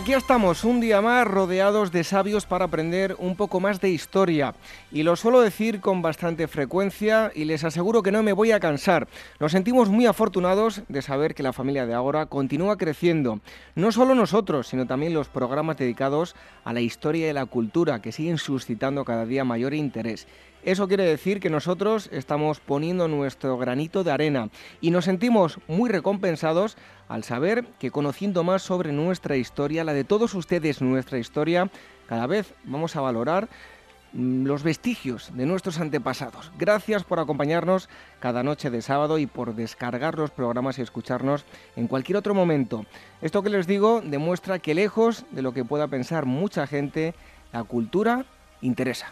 Aquí estamos un día más rodeados de sabios para aprender un poco más de historia. Y lo suelo decir con bastante frecuencia y les aseguro que no me voy a cansar. Nos sentimos muy afortunados de saber que la familia de Ágora continúa creciendo. No solo nosotros, sino también los programas dedicados a la historia y la cultura que siguen suscitando cada día mayor interés. Eso quiere decir que nosotros estamos poniendo nuestro granito de arena y nos sentimos muy recompensados al saber que conociendo más sobre nuestra historia, la de todos ustedes nuestra historia, cada vez vamos a valorar mm, los vestigios de nuestros antepasados. Gracias por acompañarnos cada noche de sábado y por descargar los programas y escucharnos en cualquier otro momento. Esto que les digo demuestra que lejos de lo que pueda pensar mucha gente, la cultura interesa.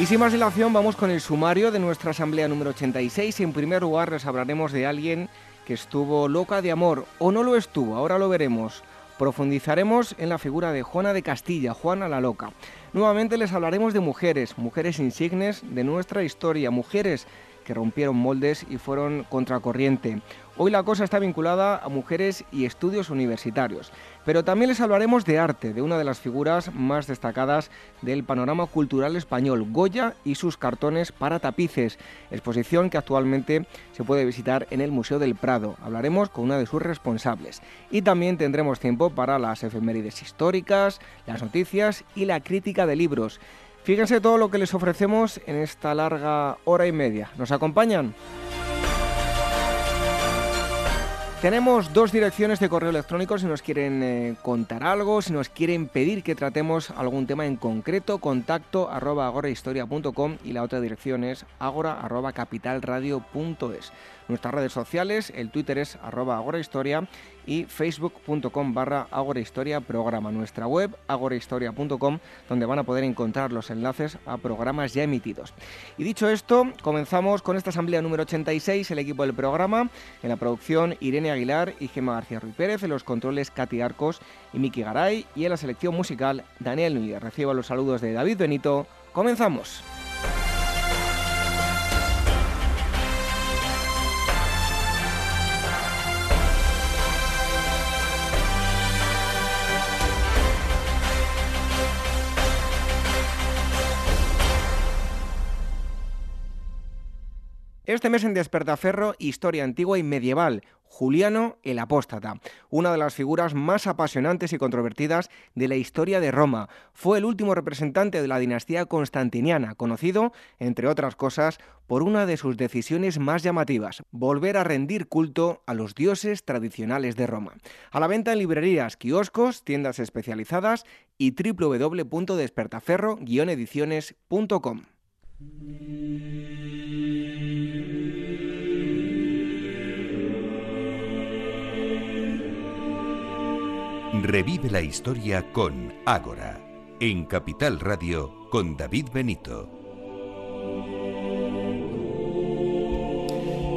Y sin más dilación, vamos con el sumario de nuestra asamblea número 86. En primer lugar, les hablaremos de alguien que estuvo loca de amor o no lo estuvo, ahora lo veremos. Profundizaremos en la figura de Juana de Castilla, Juana la Loca. Nuevamente les hablaremos de mujeres, mujeres insignes de nuestra historia, mujeres que rompieron moldes y fueron contracorriente. Hoy la cosa está vinculada a mujeres y estudios universitarios, pero también les hablaremos de arte, de una de las figuras más destacadas del panorama cultural español, Goya y sus cartones para tapices, exposición que actualmente se puede visitar en el Museo del Prado. Hablaremos con una de sus responsables y también tendremos tiempo para las efemérides históricas, las noticias y la crítica de libros. Fíjense todo lo que les ofrecemos en esta larga hora y media. ¿Nos acompañan? Tenemos dos direcciones de correo electrónico si nos quieren eh, contar algo, si nos quieren pedir que tratemos algún tema en concreto, contacto arroba agorahistoria.com y la otra dirección es agora arroba capitalradio.es. Nuestras redes sociales, el Twitter es arroba agorahistoria y facebook.com barra agorahistoria programa. Nuestra web agorahistoria.com donde van a poder encontrar los enlaces a programas ya emitidos. Y dicho esto, comenzamos con esta asamblea número 86, el equipo del programa, en la producción Irene Aguilar y Gemma García Ruiz Pérez, en los controles Katy Arcos y Miki Garay y en la selección musical Daniel Núñez. Recibo los saludos de David Benito. Comenzamos. Este mes en Despertaferro, historia antigua y medieval. Juliano el Apóstata, una de las figuras más apasionantes y controvertidas de la historia de Roma. Fue el último representante de la dinastía constantiniana, conocido, entre otras cosas, por una de sus decisiones más llamativas, volver a rendir culto a los dioses tradicionales de Roma. A la venta en librerías, kioscos, tiendas especializadas y www.despertaferro-ediciones.com. Revive la historia con Ágora, en Capital Radio con David Benito.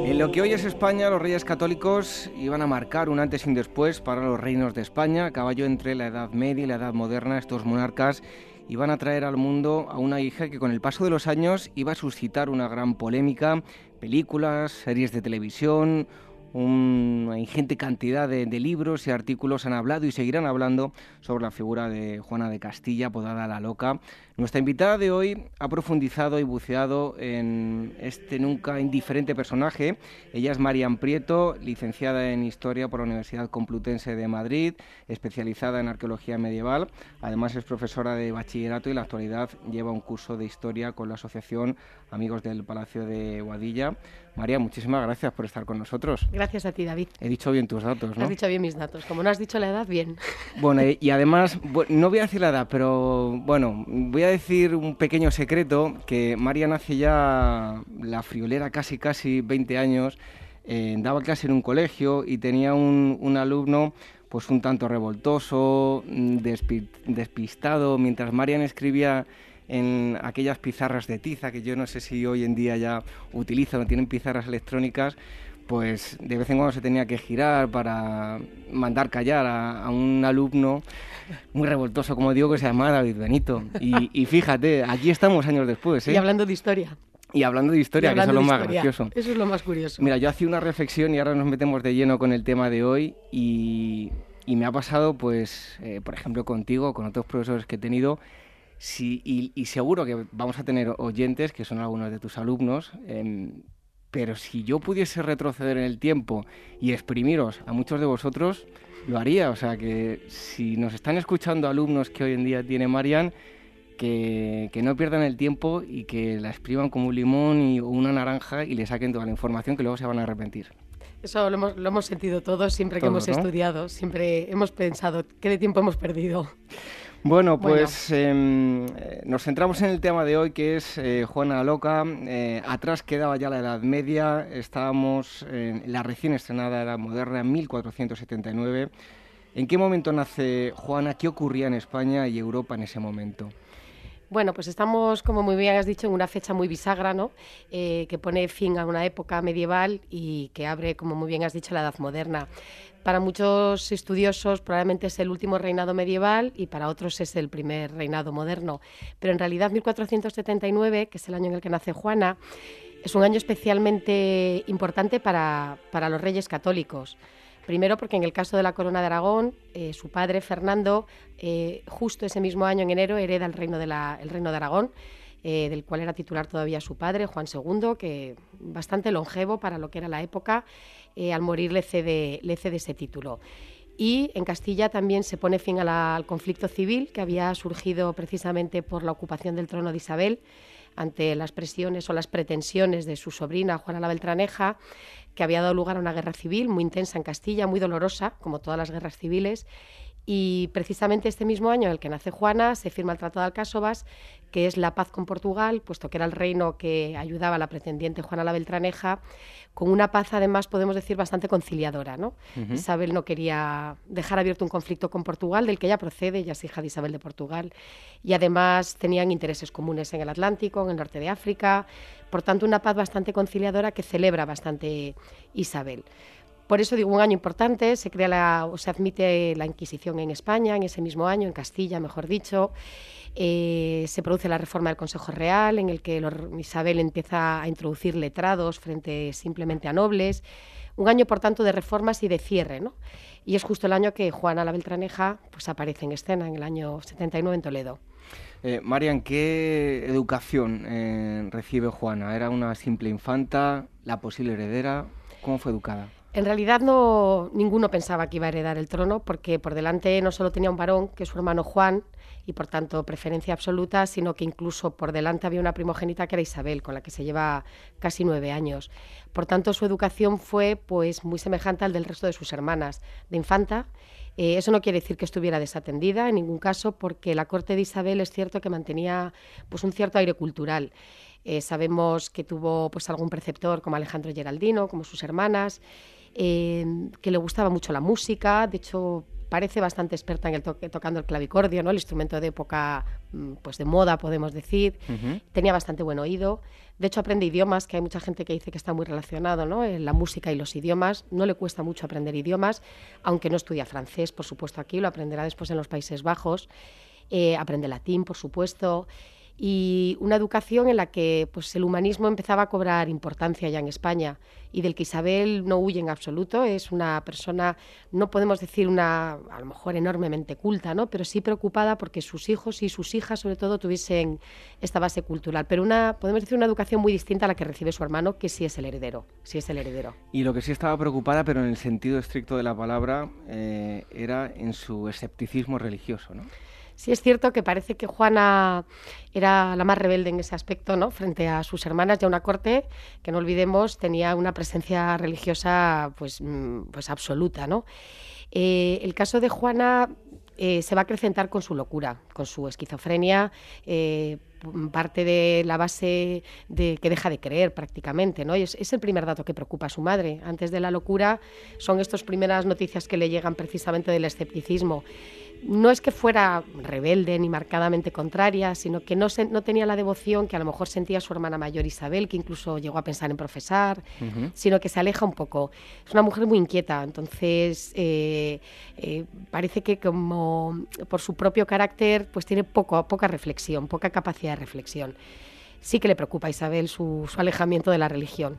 En lo que hoy es España, los reyes católicos iban a marcar un antes y un después para los reinos de España. Caballo entre la Edad Media y la Edad Moderna, estos monarcas iban a traer al mundo a una hija que con el paso de los años iba a suscitar una gran polémica, películas, series de televisión, una ingente cantidad de, libros y artículos han hablado y seguirán hablando sobre la figura de Juana de Castilla, apodada la Loca. Nuestra invitada de hoy ha profundizado y buceado en este nunca indiferente personaje. Ella es Marian Prieto, licenciada en Historia por la Universidad Complutense de Madrid, especializada en Arqueología Medieval. Además es profesora de bachillerato y en la actualidad lleva un curso de Historia con la Asociación Amigos del Palacio de Guadilla. María, muchísimas gracias por estar con nosotros. Gracias a ti, David. He dicho bien tus datos, ¿no? Has dicho bien mis datos. Como no has dicho la edad, bien. Bueno, y además, no voy a decir la edad, pero bueno, voy a decir un pequeño secreto, que María nace ya la friolera casi, casi 20 años, eh, daba clase en un colegio y tenía un, un alumno pues un tanto revoltoso, mm, despistado, mientras Marian escribía en aquellas pizarras de tiza que yo no sé si hoy en día ya utilizan o tienen pizarras electrónicas, pues de vez en cuando se tenía que girar para mandar callar a, un alumno muy revoltoso, como digo, que se llamaba David Benito. Y, fíjate, aquí estamos años después. ¿eh? Y hablando de historia. Y hablando de historia, que es lo más gracioso. Eso es lo más curioso. Mira, yo hacía una reflexión y ahora nos metemos de lleno con el tema de hoy y, me ha pasado, pues, eh, por ejemplo, contigo, con otros profesores que he tenido, sí, y, seguro que vamos a tener oyentes que son algunos de tus alumnos, em, pero si yo pudiese retroceder en el tiempo y exprimiros a muchos de vosotros, lo haría. O sea que si nos están escuchando alumnos que hoy en día tiene Marian, que, no pierdan el tiempo y que la expriman como un limón o una naranja y le saquen toda la información que luego se van a arrepentir. Eso lo hemos, sentido todos siempre que hemos estudiado, siempre hemos pensado qué de tiempo hemos perdido. Bueno, pues em, eh, nos centramos en el tema de hoy que es eh, Juana Loca. Eh, atrás quedaba ya la Edad Media, estábamos en la recién estrenada Edad Moderna, 1479. ¿En qué momento nace Juana? ¿Qué ocurría en España y Europa en ese momento? Bueno, pues estamos, como muy bien has dicho, en una fecha muy bisagra, ¿no? que pone fin a una época medieval y que abre, como muy bien has dicho, la Edad Moderna. Para muchos estudiosos probablemente es el último reinado medieval y para otros es el primer reinado moderno. Pero en realidad 1479, que es el año en el que nace Juana, es un año especialmente importante para, los reyes católicos. Primero porque en el caso de la corona de Aragón, eh, su padre Fernando, eh, justo ese mismo año en enero, hereda el reino de, el reino de Aragón. Eh, del cual era titular todavía su padre, Juan II, que bastante longevo para lo que era la época, eh, al morir le cede, le ese título. Y en Castilla también se pone fin al conflicto civil que había surgido precisamente por la ocupación del trono de Isabel ante las presiones o las pretensiones de su sobrina Juana la Beltraneja, que había dado lugar a una guerra civil muy intensa en Castilla, muy dolorosa, como todas las guerras civiles, y precisamente este mismo año en el que nace Juana se firma el Tratado de Alcásobas, que es la paz con Portugal, puesto que era el reino que ayudaba a la pretendiente Juana la Beltraneja, con una paz además podemos decir bastante conciliadora. ¿no? Isabel no quería dejar abierto un conflicto con Portugal, del que ella procede, ella es hija de Isabel de Portugal, y además tenían intereses comunes en el Atlántico, en el norte de África, por tanto una paz bastante conciliadora que celebra bastante Isabel. Por eso digo un año importante, se crea la, o se admite la Inquisición en España en ese mismo año, en Castilla, mejor dicho. Eh, se produce la reforma del Consejo Real, en el que Isabel empieza a introducir letrados frente simplemente a nobles. Un año, por tanto, de reformas y de cierre, ¿no? Y es justo el año que Juana la Beltraneja pues, aparece en escena, en el año 79 en Toledo. Eh, Marian, ¿qué educación eh, recibe Juana? ¿Era una simple infanta, la posible heredera? ¿Cómo fue educada? En realidad no ninguno pensaba que iba a heredar el trono porque por delante no solo tenía un varón, que es su hermano Juan, y por tanto preferencia absoluta, sino que incluso por delante había una primogénita que era Isabel, con la que se lleva casi nueve años. Por tanto, su educación fue pues muy semejante al del resto de sus hermanas, de infanta. Eh, eso no quiere decir que estuviera desatendida en ningún caso, porque la corte de Isabel es cierto que mantenía pues un cierto aire cultural. Eh, sabemos que tuvo pues algún preceptor como Alejandro Geraldino, como sus hermanas, Em, que le gustaba mucho la música, de hecho parece bastante experta en el tocando el clavicordio, ¿no? el instrumento de época mm, pues de moda, podemos decir. Tenía bastante buen oído. De hecho, aprende idiomas, que hay mucha gente que dice que está muy relacionado ¿no? en la música y los idiomas. No le cuesta mucho aprender idiomas, aunque no estudia francés, por supuesto, aquí, lo aprenderá después en los Países Bajos. Eh, aprende latín, por supuesto y una educación en la que pues, el humanismo empezaba a cobrar importancia ya en España y del que Isabel no huye en absoluto. Es una persona, no podemos decir una, a lo mejor enormemente culta, ¿no? pero sí preocupada porque sus hijos y sus hijas sobre todo tuviesen esta base cultural. Pero una, podemos decir una educación muy distinta a la que recibe su hermano, que sí es el heredero. Sí es el heredero. Y lo que sí estaba preocupada, pero en el sentido estricto de la palabra, eh, era en su escepticismo religioso, ¿no? Sí es cierto que parece que Juana era la más rebelde en ese aspecto, ¿no? Frente a sus hermanas, ya una corte que no olvidemos tenía una presencia religiosa pues, mm, pues absoluta, ¿no? Eh, el caso de Juana eh, se va a acrecentar con su locura, con su esquizofrenia. Eh, parte de la base de que deja de creer prácticamente, ¿no? es, es, el primer dato que preocupa a su madre. Antes de la locura son estas primeras noticias que le llegan precisamente del escepticismo no es que fuera rebelde ni marcadamente contraria, sino que no, no tenía la devoción que a lo mejor sentía su hermana mayor Isabel, que incluso llegó a pensar en profesar, sino que se aleja un poco. Es una mujer muy inquieta, entonces eh, eh, parece que como por su propio carácter pues tiene poco, poca reflexión, poca capacidad reflexión. Sí que le preocupa a Isabel su alejamiento de la religión.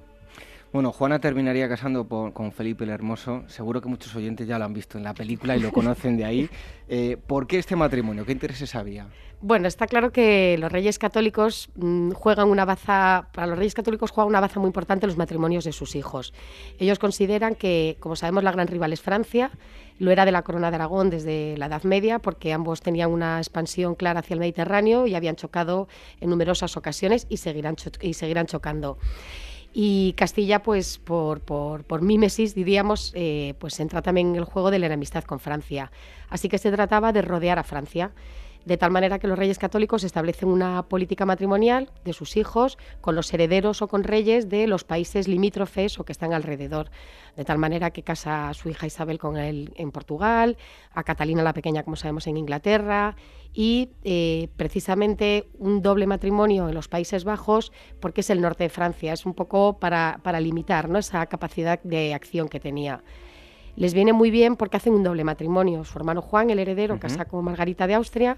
Bueno, Juana terminaría casando con Felipe el Hermoso. Seguro que muchos oyentes ya lo han visto en la película y lo conocen de ahí. Eh, ¿Por qué este matrimonio? ¿Qué intereses había? Bueno, está claro que los reyes católicos mm, juegan una baza, para los reyes católicos juega una baza muy importante los matrimonios de sus hijos. Ellos consideran que, como sabemos, la gran rival es Francia, lo era de la corona de Aragón desde la Edad Media, porque ambos tenían una expansión clara hacia el Mediterráneo y habían chocado en numerosas ocasiones y seguirán, y seguirán chocando y Castilla, pues por, por, por mímesis, diríamos, eh, pues entra también en el juego de la enemistad con Francia. Así que se trataba de rodear a Francia de tal manera que los reyes católicos establecen una política matrimonial de sus hijos con los herederos o con reyes de los países limítrofes o que están alrededor. De tal manera que casa a su hija Isabel con él en Portugal, a Catalina la Pequeña, como sabemos, en Inglaterra, y eh, precisamente un doble matrimonio en los Países Bajos, porque es el norte de Francia, es un poco para, para limitar ¿no? esa capacidad de acción que tenía les viene muy bien porque hacen un doble matrimonio. Su hermano Juan, el heredero, casa con Margarita de Austria,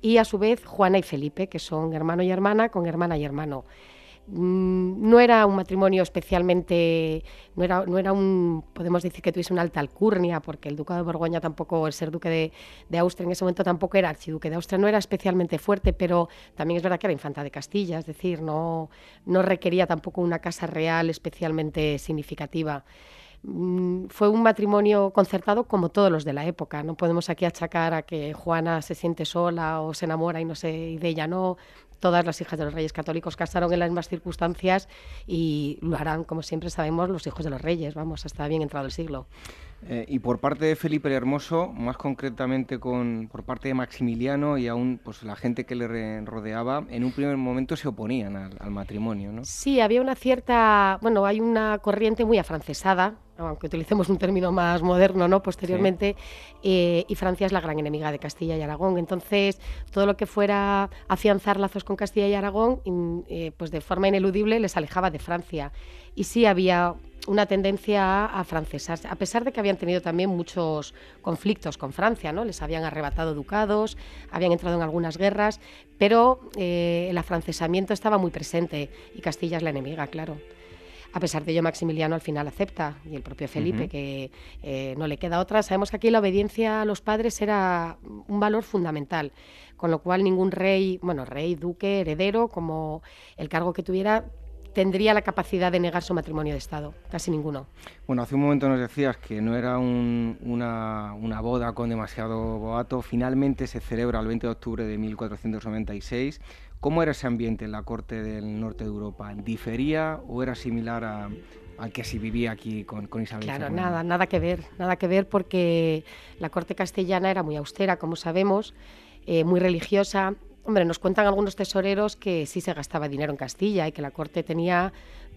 y a su vez Juana y Felipe, que son hermano y hermana, con hermana y hermano. Mm, no era un matrimonio especialmente, no era, no era un, podemos decir que tuviese una alta alcurnia, porque el ducado de Borgoña tampoco, el ser duque de, de, Austria en ese momento tampoco era archiduque de Austria, no era especialmente fuerte, pero también es verdad que era infanta de Castilla, es decir, no, no requería tampoco una casa real especialmente significativa. Mm, fue un matrimonio concertado como todos los de la época. No podemos aquí achacar a que Juana se siente sola o se enamora y no sé, y de ella no. Todas las hijas de los reyes católicos casaron en las mismas circunstancias y lo harán, como siempre sabemos, los hijos de los reyes, vamos, hasta bien entrado el siglo. Eh, y por parte de Felipe el Hermoso, más concretamente con, por parte de Maximiliano y aún pues, la gente que le rodeaba, en un primer momento se oponían al, matrimonio, ¿no? Sí, había una cierta, bueno, hay una corriente muy afrancesada, aunque utilicemos un término más moderno, ¿no? Posteriormente, eh, y Francia es la gran enemiga de Castilla y Aragón. Entonces, todo lo que fuera afianzar lazos con Castilla y Aragón, eh, pues de forma ineludible les alejaba de Francia. Y sí había una tendencia a francesas, a pesar de que habían tenido también muchos conflictos con Francia, ¿no? Les habían arrebatado ducados, habían entrado en algunas guerras, pero eh, el afrancesamiento estaba muy presente y Castilla es la enemiga, claro. A pesar de ello, Maximiliano al final acepta, y el propio Felipe, que eh, no le queda otra. Sabemos que aquí la obediencia a los padres era un valor fundamental, con lo cual ningún rey, bueno, rey, duque, heredero, como el cargo que tuviera, tendría la capacidad de negar su matrimonio de Estado, casi ninguno. Bueno, hace un momento nos decías que no era una, una, boda con demasiado boato, finalmente se celebra el 20 de octubre de 1496. ¿Cómo era ese ambiente en la corte del norte de Europa? ¿Difería o era similar al que se vivía aquí con, con Isabel Claro, nada, nada que ver, nada que ver porque la corte castellana era muy austera, como sabemos, eh, muy religiosa, Hombre, nos cuentan algunos tesoreros que sí se gastaba dinero en Castilla y que la corte tenía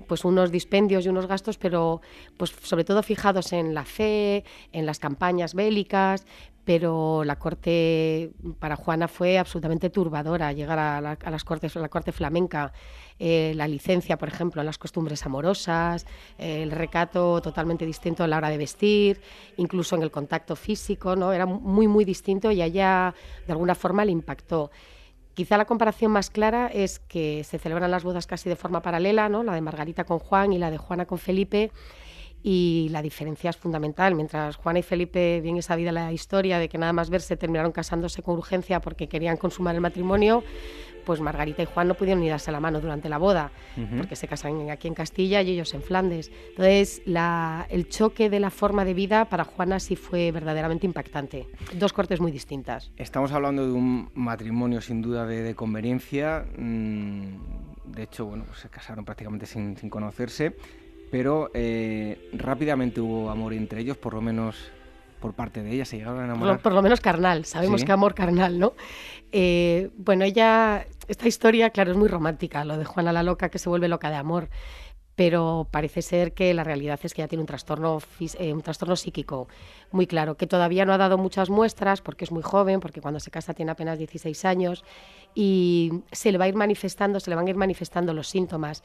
pues unos dispendios y unos gastos, pero pues sobre todo fijados en la fe, en las campañas bélicas, pero la corte para Juana fue absolutamente turbadora llegar a, las cortes, a la corte flamenca, eh, la licencia, por ejemplo, en las costumbres amorosas, el recato totalmente distinto a la hora de vestir, incluso en el contacto físico, ¿no? Era muy muy distinto y allá de alguna forma le impactó. Quizá la comparación más clara es que se celebran las bodas casi de forma paralela, ¿no? la de Margarita con Juan y la de Juana con Felipe, y la diferencia es fundamental. Mientras Juana y Felipe, bien es sabida la historia de que nada más verse terminaron casándose con urgencia porque querían consumar el matrimonio, pues Margarita y Juan no pudieron ni darse la mano durante la boda, porque se casan aquí en Castilla y ellos en Flandes. Entonces, el choque de la forma de vida para Juana sí fue verdaderamente impactante. Dos cortes muy distintas. Estamos hablando de un matrimonio sin duda de, conveniencia. Mm, de hecho, bueno, pues se casaron prácticamente sin, conocerse, pero eh, rápidamente hubo amor entre ellos, por lo menos por parte de ella, se llegaron a enamorar. Por, lo menos carnal, sabemos que amor carnal, ¿no? Eh, bueno, ella, esta historia, claro, es muy romántica, lo de Juana la Loca que se vuelve loca de amor pero parece ser que la realidad es que ya tiene un trastorno, eh, un trastorno psíquico muy claro, que todavía no ha dado muchas muestras porque es muy joven, porque cuando se casa tiene apenas 16 años y se le va a ir manifestando, se le van a ir manifestando los síntomas.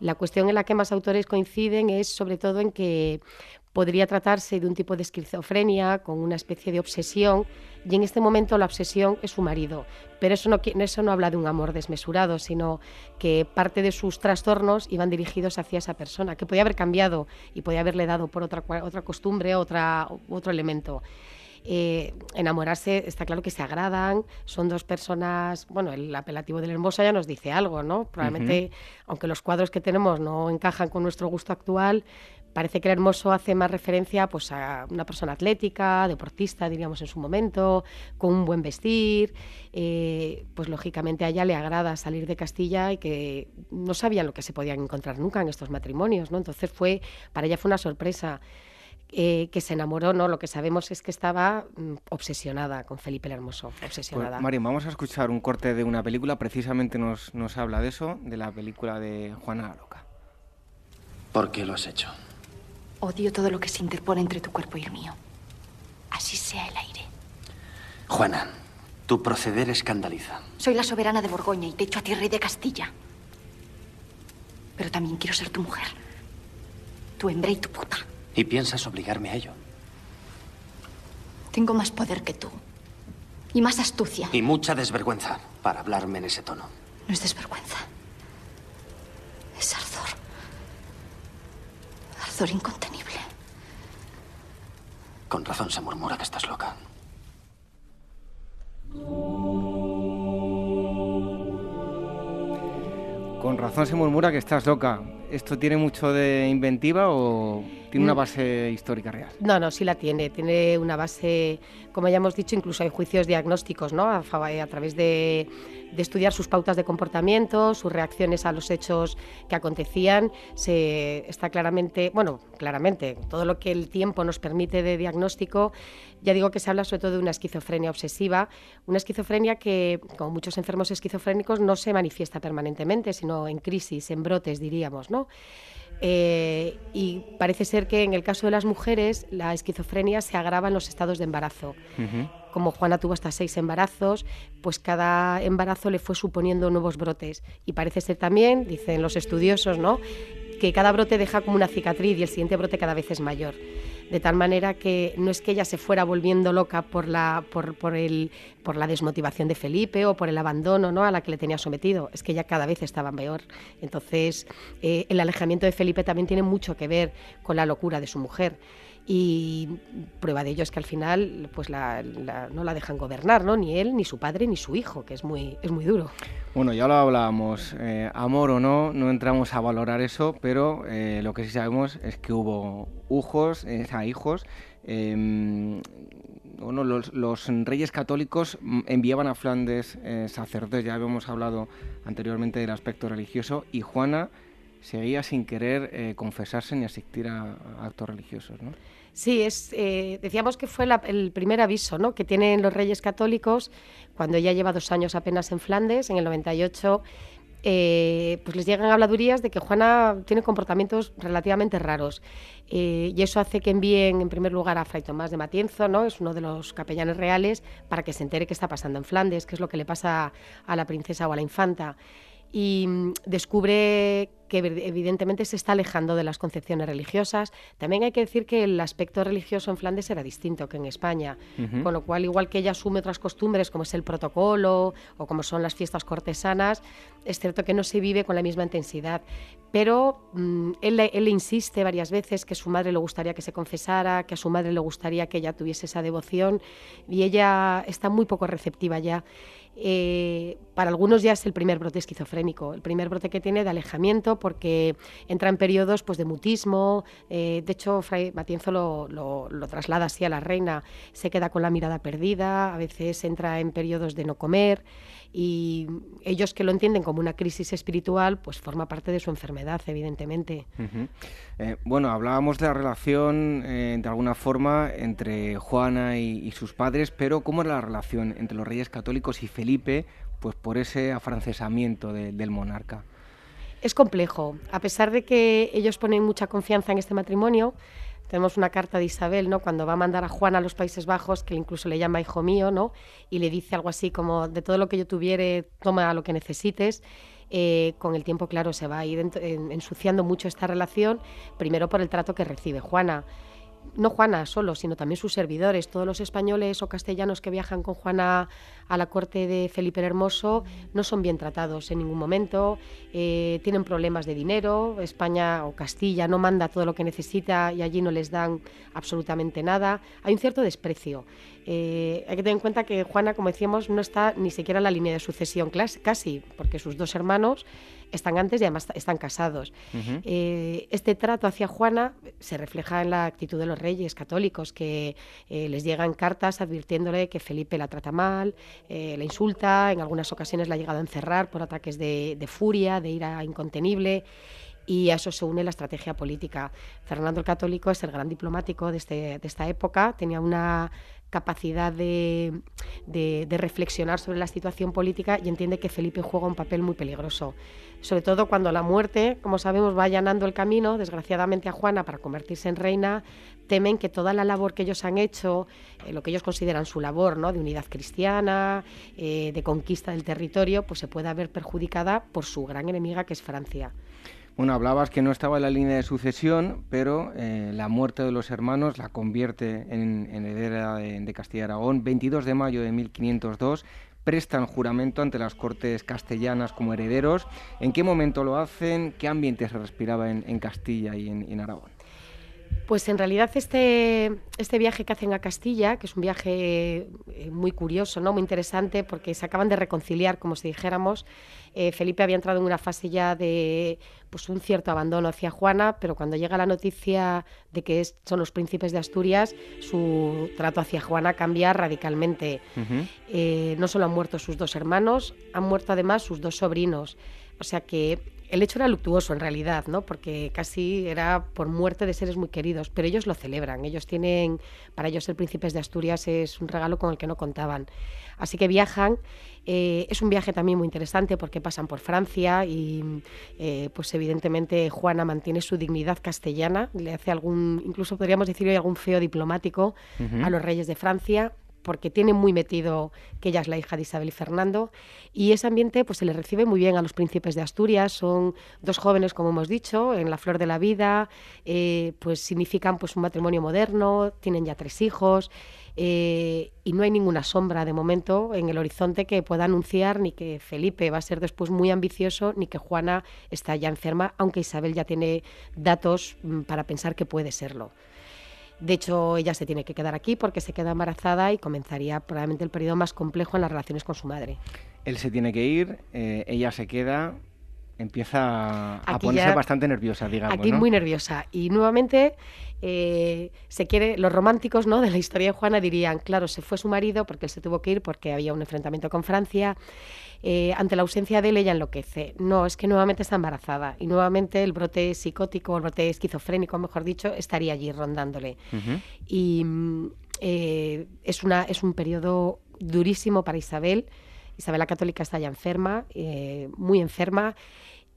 La cuestión en la que más autores coinciden es sobre todo en que podría tratarse de un tipo de esquizofrenia con una especie de obsesión y en este momento la obsesión es su marido. Pero eso no, eso no habla de un amor desmesurado, sino que parte de sus trastornos iban dirigidos hacia esa persona, que podía haber cambiado y podía haberle dado por otra, otra costumbre, otra, otro elemento. Eh, enamorarse, está claro que se agradan, son dos personas, bueno, el apelativo del hermoso ya nos dice algo, ¿no? Probablemente, aunque los cuadros que tenemos no encajan con nuestro gusto actual, parece que el hermoso hace más referencia pues, a una persona atlética, deportista, diríamos en su momento, con un buen vestir. Eh, pues lógicamente a ella le agrada salir de Castilla y que no sabían lo que se podían encontrar nunca en estos matrimonios, ¿no? Entonces fue, para ella fue una sorpresa. Eh, que se enamoró, ¿no? Lo que sabemos es que estaba mm, obsesionada con Felipe el Hermoso, obsesionada. Pues, Mario, vamos a escuchar un corte de una película, precisamente nos, nos habla de eso, de la película de Juana la Loca. ¿Por qué lo has hecho? Odio todo lo que se interpone entre tu cuerpo y el mío. Así sea el aire. Juana, tu proceder escandaliza. Soy la soberana de Borgoña y te echo a ti rey de Castilla. Pero también quiero ser tu mujer. Tu hembra y tu puta. ¿Y piensas obligarme a ello? Tengo más poder que tú. Y más astucia. Y mucha desvergüenza para hablarme en ese tono. No es desvergüenza. Es ardor incontenible. Con razón se murmura que estás loca. Con razón se murmura que estás loca. ¿Esto tiene mucho de inventiva o tiene una mm. base histórica real? No, no, sí la tiene. Tiene una base, como ya hemos dicho, incluso hay juicios diagnósticos, ¿no? A, a través de de estudiar sus pautas de comportamiento, sus reacciones a los hechos que acontecían. Se está claramente, bueno, claramente, todo lo que el tiempo nos permite de diagnóstico, ya digo que se habla sobre todo de una esquizofrenia obsesiva, una esquizofrenia que, como muchos enfermos esquizofrénicos, no se manifiesta permanentemente, sino en crisis, en brotes, diríamos, ¿no? Eh, y parece ser que en el caso de las mujeres la esquizofrenia se agrava en los estados de embarazo. Como Juana tuvo hasta seis embarazos, pues cada embarazo le fue suponiendo nuevos brotes. Y parece ser también, dicen los estudiosos, ¿no? que cada brote deja como una cicatriz y el siguiente brote cada vez es mayor de tal manera que no es que ella se fuera volviendo loca por la, por, por, el, por la desmotivación de Felipe o por el abandono ¿no? a la que le tenía sometido, es que ella cada vez estaba peor. Entonces, eh, el alejamiento de Felipe también tiene mucho que ver con la locura de su mujer y prueba de ello es que al final pues no la dejan gobernar, ¿no? ni él, ni su padre, ni su hijo, que es muy, es muy duro. Bueno, ya lo hablábamos, eh, amor o no, no entramos a valorar eso, pero eh, lo que sí sabemos es que hubo hijos, eh, hijos. Em, bueno, los, los, reyes católicos enviaban a Flandes sacerdotes, ya habíamos hablado anteriormente del aspecto religioso, y Juana seguía sin querer confesarse ni asistir a, a actos religiosos, ¿no? Sí, es, eh, decíamos que fue el primer aviso ¿no? que tienen los reyes católicos cuando ella lleva dos años apenas en Flandes, en el 98. Eh, pues les llegan habladurías de que Juana tiene comportamientos relativamente raros eh, y eso hace que envíen en primer lugar a Fray Tomás de Matienzo, ¿no? es uno de los capellanes reales, para que se entere qué está pasando en Flandes, qué es lo que le pasa a la princesa o a la infanta y mm, descubre que evidentemente se está alejando de las concepciones religiosas. También hay que decir que el aspecto religioso en Flandes era distinto que en España, con lo cual, igual que ella asume otras costumbres como es el protocolo o como son las fiestas cortesanas, es cierto que no se vive con la misma intensidad. Pero mm, él, él, insiste varias veces que a su madre le gustaría que se confesara, que a su madre le gustaría que ella tuviese esa devoción y ella está muy poco receptiva ya. Eh, para algunos ya es el primer brote esquizofrénico, el primer brote que tiene de alejamiento porque entra en periodos pues, de mutismo. Eh, de hecho, Fray Matienzo lo, lo, traslada así a la reina. Se queda con la mirada perdida, a veces entra en periodos de no comer y ellos que lo entienden como una crisis espiritual, pues forma parte de su enfermedad, evidentemente. Eh, bueno, hablábamos de la relación, de alguna forma, entre Juana y, sus padres, pero ¿cómo era la relación entre los reyes católicos y Felipe? pues por ese afrancesamiento del monarca. Es complejo, a pesar de que ellos ponen mucha confianza en este matrimonio. Tenemos una carta de Isabel, ¿no? Cuando va a mandar a Juan a los Países Bajos, que incluso le llama hijo mío, ¿no? Y le dice algo así como de todo lo que yo tuviere, toma lo que necesites. Eh, con el tiempo, claro, se va a ir ensuciando mucho esta relación, primero por el trato que recibe Juana no Juana solo, sino también sus servidores, todos los españoles o castellanos que viajan con Juana a la corte de Felipe el Hermoso no son bien tratados en ningún momento, eh, tienen problemas de dinero, España o Castilla no manda todo lo que necesita y allí no les dan absolutamente nada, hay un cierto desprecio. Eh, hay que tener en cuenta que Juana, como decíamos, no está ni siquiera en la línea de sucesión casi, porque sus dos hermanos están antes y además están casados. Eh, este trato hacia Juana se refleja en la actitud de los reyes católicos, que eh, les llegan cartas advirtiéndole que Felipe la trata mal, la insulta, en algunas ocasiones la ha llegado a encerrar por ataques de, de furia, de ira incontenible y a eso se une la estrategia política. Fernando el Católico es el gran diplomático de, este, de esta época, tenía una capacidad de, reflexionar sobre la situación política y entiende que Felipe juega un papel muy peligroso. Sobre todo cuando la muerte, como sabemos, va allanando el camino, desgraciadamente a Juana, para convertirse en reina, temen que toda la labor que ellos han hecho, eh, lo que ellos consideran su labor ¿no? de unidad cristiana, eh, de conquista del territorio, pues se pueda ver perjudicada por su gran enemiga que es Francia. Bueno, hablabas que no estaba en la línea de sucesión, pero eh, la muerte de los hermanos la convierte en, heredera de, Castilla y Aragón. 22 de mayo de 1502 prestan juramento ante las Cortes castellanas como herederos. ¿En qué momento lo hacen? ¿Qué ambiente se respiraba en, Castilla y en Aragón? Pues en realidad este, este viaje que hacen a Castilla, que es un viaje eh, muy curioso, ¿no? muy interesante, porque se acaban de reconciliar, como si dijéramos. Eh, Felipe había entrado en una fase ya de pues, un cierto abandono hacia Juana, pero cuando llega la noticia de que son los príncipes de Asturias, su trato hacia Juana cambia radicalmente. Eh, no solo han muerto sus dos hermanos, han muerto además sus dos sobrinos. O sea que el hecho era luctuoso en realidad, ¿no? Porque casi era por muerte de seres muy queridos, pero ellos lo celebran. Ellos tienen, para ellos el Príncipe de Asturias es un regalo con el que no contaban. Así que viajan. Eh, es un viaje también muy interesante porque pasan por Francia y, eh, pues evidentemente Juana mantiene su dignidad castellana. Le hace algún, incluso podríamos decir algún feo diplomático a los reyes de Francia porque tiene muy metido que ella es la hija de Isabel y Fernando, y ese ambiente pues se le recibe muy bien a los príncipes de Asturias, son dos jóvenes, como hemos dicho, en la flor de la vida, eh, pues significan pues un matrimonio moderno, tienen ya tres hijos, eh, y no hay ninguna sombra de momento en el horizonte que pueda anunciar ni que Felipe va a ser después muy ambicioso, ni que Juana está ya enferma, aunque Isabel ya tiene datos mm, para pensar que puede serlo. De hecho, ella se tiene que quedar aquí porque se queda embarazada y comenzaría probablemente el periodo más complejo en las relaciones con su madre. Él se tiene que ir, eh, ella se queda, empieza a ponerse bastante nerviosa, digamos. Aquí muy nerviosa. Y nuevamente eh, se quiere, los románticos ¿no? de la historia de Juana dirían, claro, se fue su marido porque él se tuvo que ir porque había un enfrentamiento con Francia. Eh, ante la ausencia de él ella enloquece. No, es que nuevamente está embarazada y nuevamente el brote psicótico, el brote esquizofrénico, mejor dicho, estaría allí rondándole. Y mm, eh, es, una, es un periodo durísimo para Isabel. Isabel la Católica está ya enferma, muy enferma,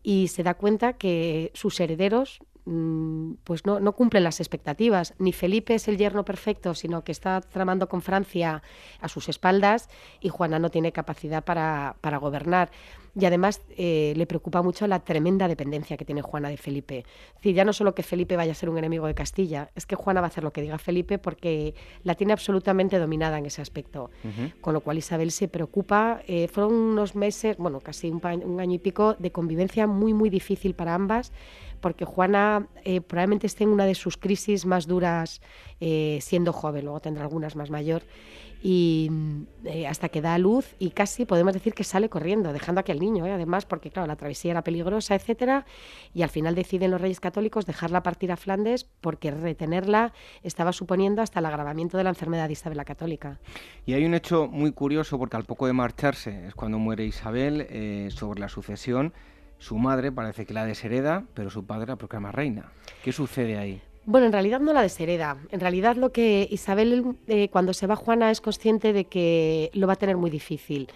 y se da cuenta que sus herederos Mm, pues no, no, cumplen las expectativas. Ni Felipe es el yerno perfecto, sino que está tramando con Francia a sus espaldas y Juana no tiene capacidad para, para gobernar. Y además eh, le preocupa mucho la tremenda dependencia que tiene Juana de Felipe. Es decir, ya no solo que Felipe vaya a ser un enemigo de Castilla, es que Juana va a hacer lo que diga Felipe porque la tiene absolutamente dominada en ese aspecto. Con lo cual Isabel se preocupa. Eh, fueron unos meses, bueno, casi un, un año y pico de convivencia muy, muy difícil para ambas porque Juana eh, probablemente esté en una de sus crisis más duras eh, siendo joven, luego tendrá algunas más mayor y eh, hasta que da luz y casi podemos decir que sale corriendo, dejando aquí al niño, ¿eh? además, porque claro, la travesía era peligrosa, etcétera, y al final deciden los reyes católicos dejarla partir a Flandes porque retenerla estaba suponiendo hasta el agravamiento de la enfermedad de Isabel la Católica. Y hay un hecho muy curioso, porque al poco de marcharse es cuando muere Isabel, eh, sobre la sucesión, su madre parece que la deshereda, pero su padre la proclama reina. ¿Qué sucede ahí? Bueno, en realidad no la deshereda. En realidad lo que Isabel, eh, cuando se va Juana, es consciente de que lo va a tener muy difícil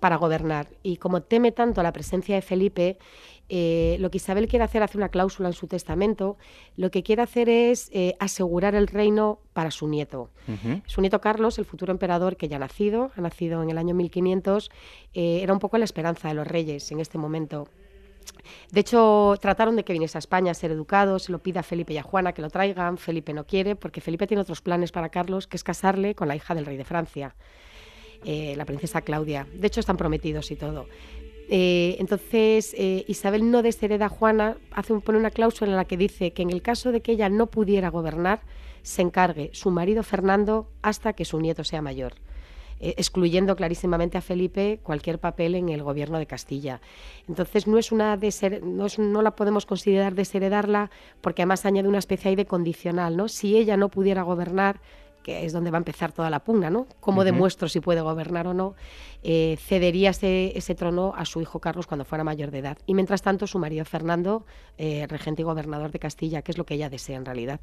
para gobernar. Y como teme tanto la presencia de Felipe, eh, lo que Isabel quiere hacer, hace una cláusula en su testamento, lo que quiere hacer es eh, asegurar el reino para su nieto. Su nieto Carlos, el futuro emperador que ya ha nacido, ha nacido en el año 1500, era un poco la esperanza de los reyes en este momento. De hecho, trataron de que viniese a España a ser educado, se lo pide a Felipe y a Juana que lo traigan. Felipe no quiere porque Felipe tiene otros planes para Carlos, que es casarle con la hija del rey de Francia, eh, la princesa Claudia. De hecho, están prometidos y todo. Eh, entonces, eh, Isabel no deshereda a Juana, hace, pone una cláusula en la que dice que en el caso de que ella no pudiera gobernar, se encargue su marido Fernando hasta que su nieto sea mayor. Eh, excluyendo clarísimamente a Felipe cualquier papel en el gobierno de Castilla. Entonces no es una no, no, la podemos considerar desheredarla porque además añade una especie de condicional, ¿no? Si ella no pudiera gobernar, que es donde va a empezar toda la pugna, ¿no? ¿Cómo demuestro si puede gobernar o no? Eh, cedería ese, trono a su hijo Carlos cuando fuera mayor de edad. Y mientras tanto, su marido Fernando, eh, regente y gobernador de Castilla, que es lo que ella desea en realidad.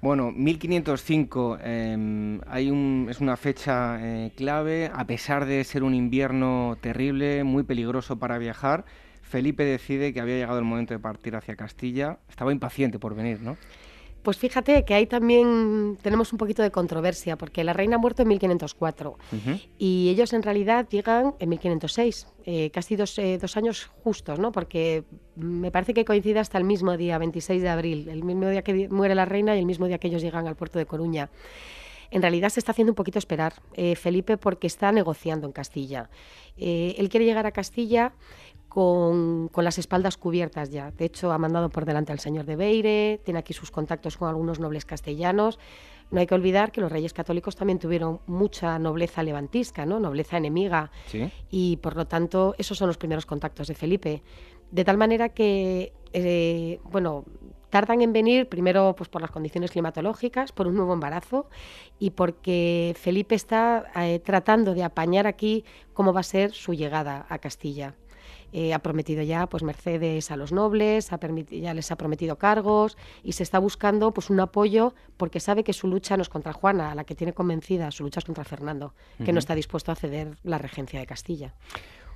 Bueno, 1505 em, hay un, es una fecha eh, clave, a pesar de ser un invierno terrible, muy peligroso para viajar. Felipe decide que había llegado el momento de partir hacia Castilla. Estaba impaciente por venir, ¿no? Pues fíjate que ahí también tenemos un poquito de controversia, porque la reina ha muerto en 1504 y ellos en realidad llegan en 1506, eh, casi dos, eh, dos, años justos, ¿no? Porque me parece que coincide hasta el mismo día, 26 de abril, el mismo día que muere la reina y el mismo día que ellos llegan al puerto de Coruña. En realidad se está haciendo un poquito esperar eh, Felipe porque está negociando en Castilla. él quiere llegar a Castilla con, las espaldas cubiertas ya. De hecho, ha mandado por delante al señor de Beire, tiene aquí sus contactos con algunos nobles castellanos. No hay que olvidar que los reyes católicos también tuvieron mucha nobleza levantisca, ¿no? nobleza enemiga, y por lo tanto esos son los primeros contactos de Felipe. De tal manera que, eh, bueno, tardan en venir primero pues por las condiciones climatológicas, por un nuevo embarazo y porque Felipe está eh, tratando de apañar aquí cómo va a ser su llegada a Castilla. Eh, ha prometido ya pues mercedes a los nobles, ha ya les ha prometido cargos y se está buscando pues un apoyo porque sabe que su lucha no es contra Juana, a la que tiene convencida, su lucha es contra Fernando, que no está dispuesto a ceder la regencia de Castilla.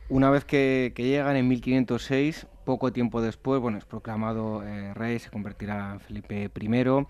Una vez que, llegan en 1506, poco tiempo después, bueno, es proclamado eh, rey, se convertirá en Felipe I.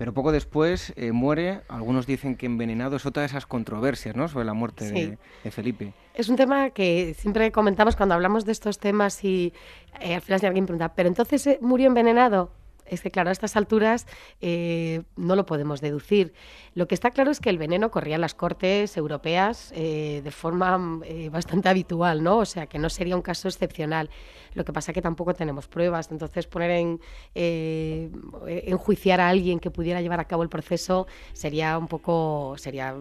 Pero poco después eh, muere, algunos dicen que envenenado, es otra de esas controversias ¿no? sobre la muerte de, Felipe. Es un tema que siempre comentamos cuando hablamos de estos temas y eh, al final si alguien pregunta, ¿pero entonces eh, murió envenenado? Es que, claro, a estas alturas no lo podemos deducir. Lo que está claro es que el veneno corría en las cortes europeas de forma bastante habitual, ¿no? O sea, que no sería un caso excepcional. Lo que pasa es que tampoco tenemos pruebas, entonces poner en eh, enjuiciar a alguien que pudiera llevar a cabo el proceso sería un poco, sería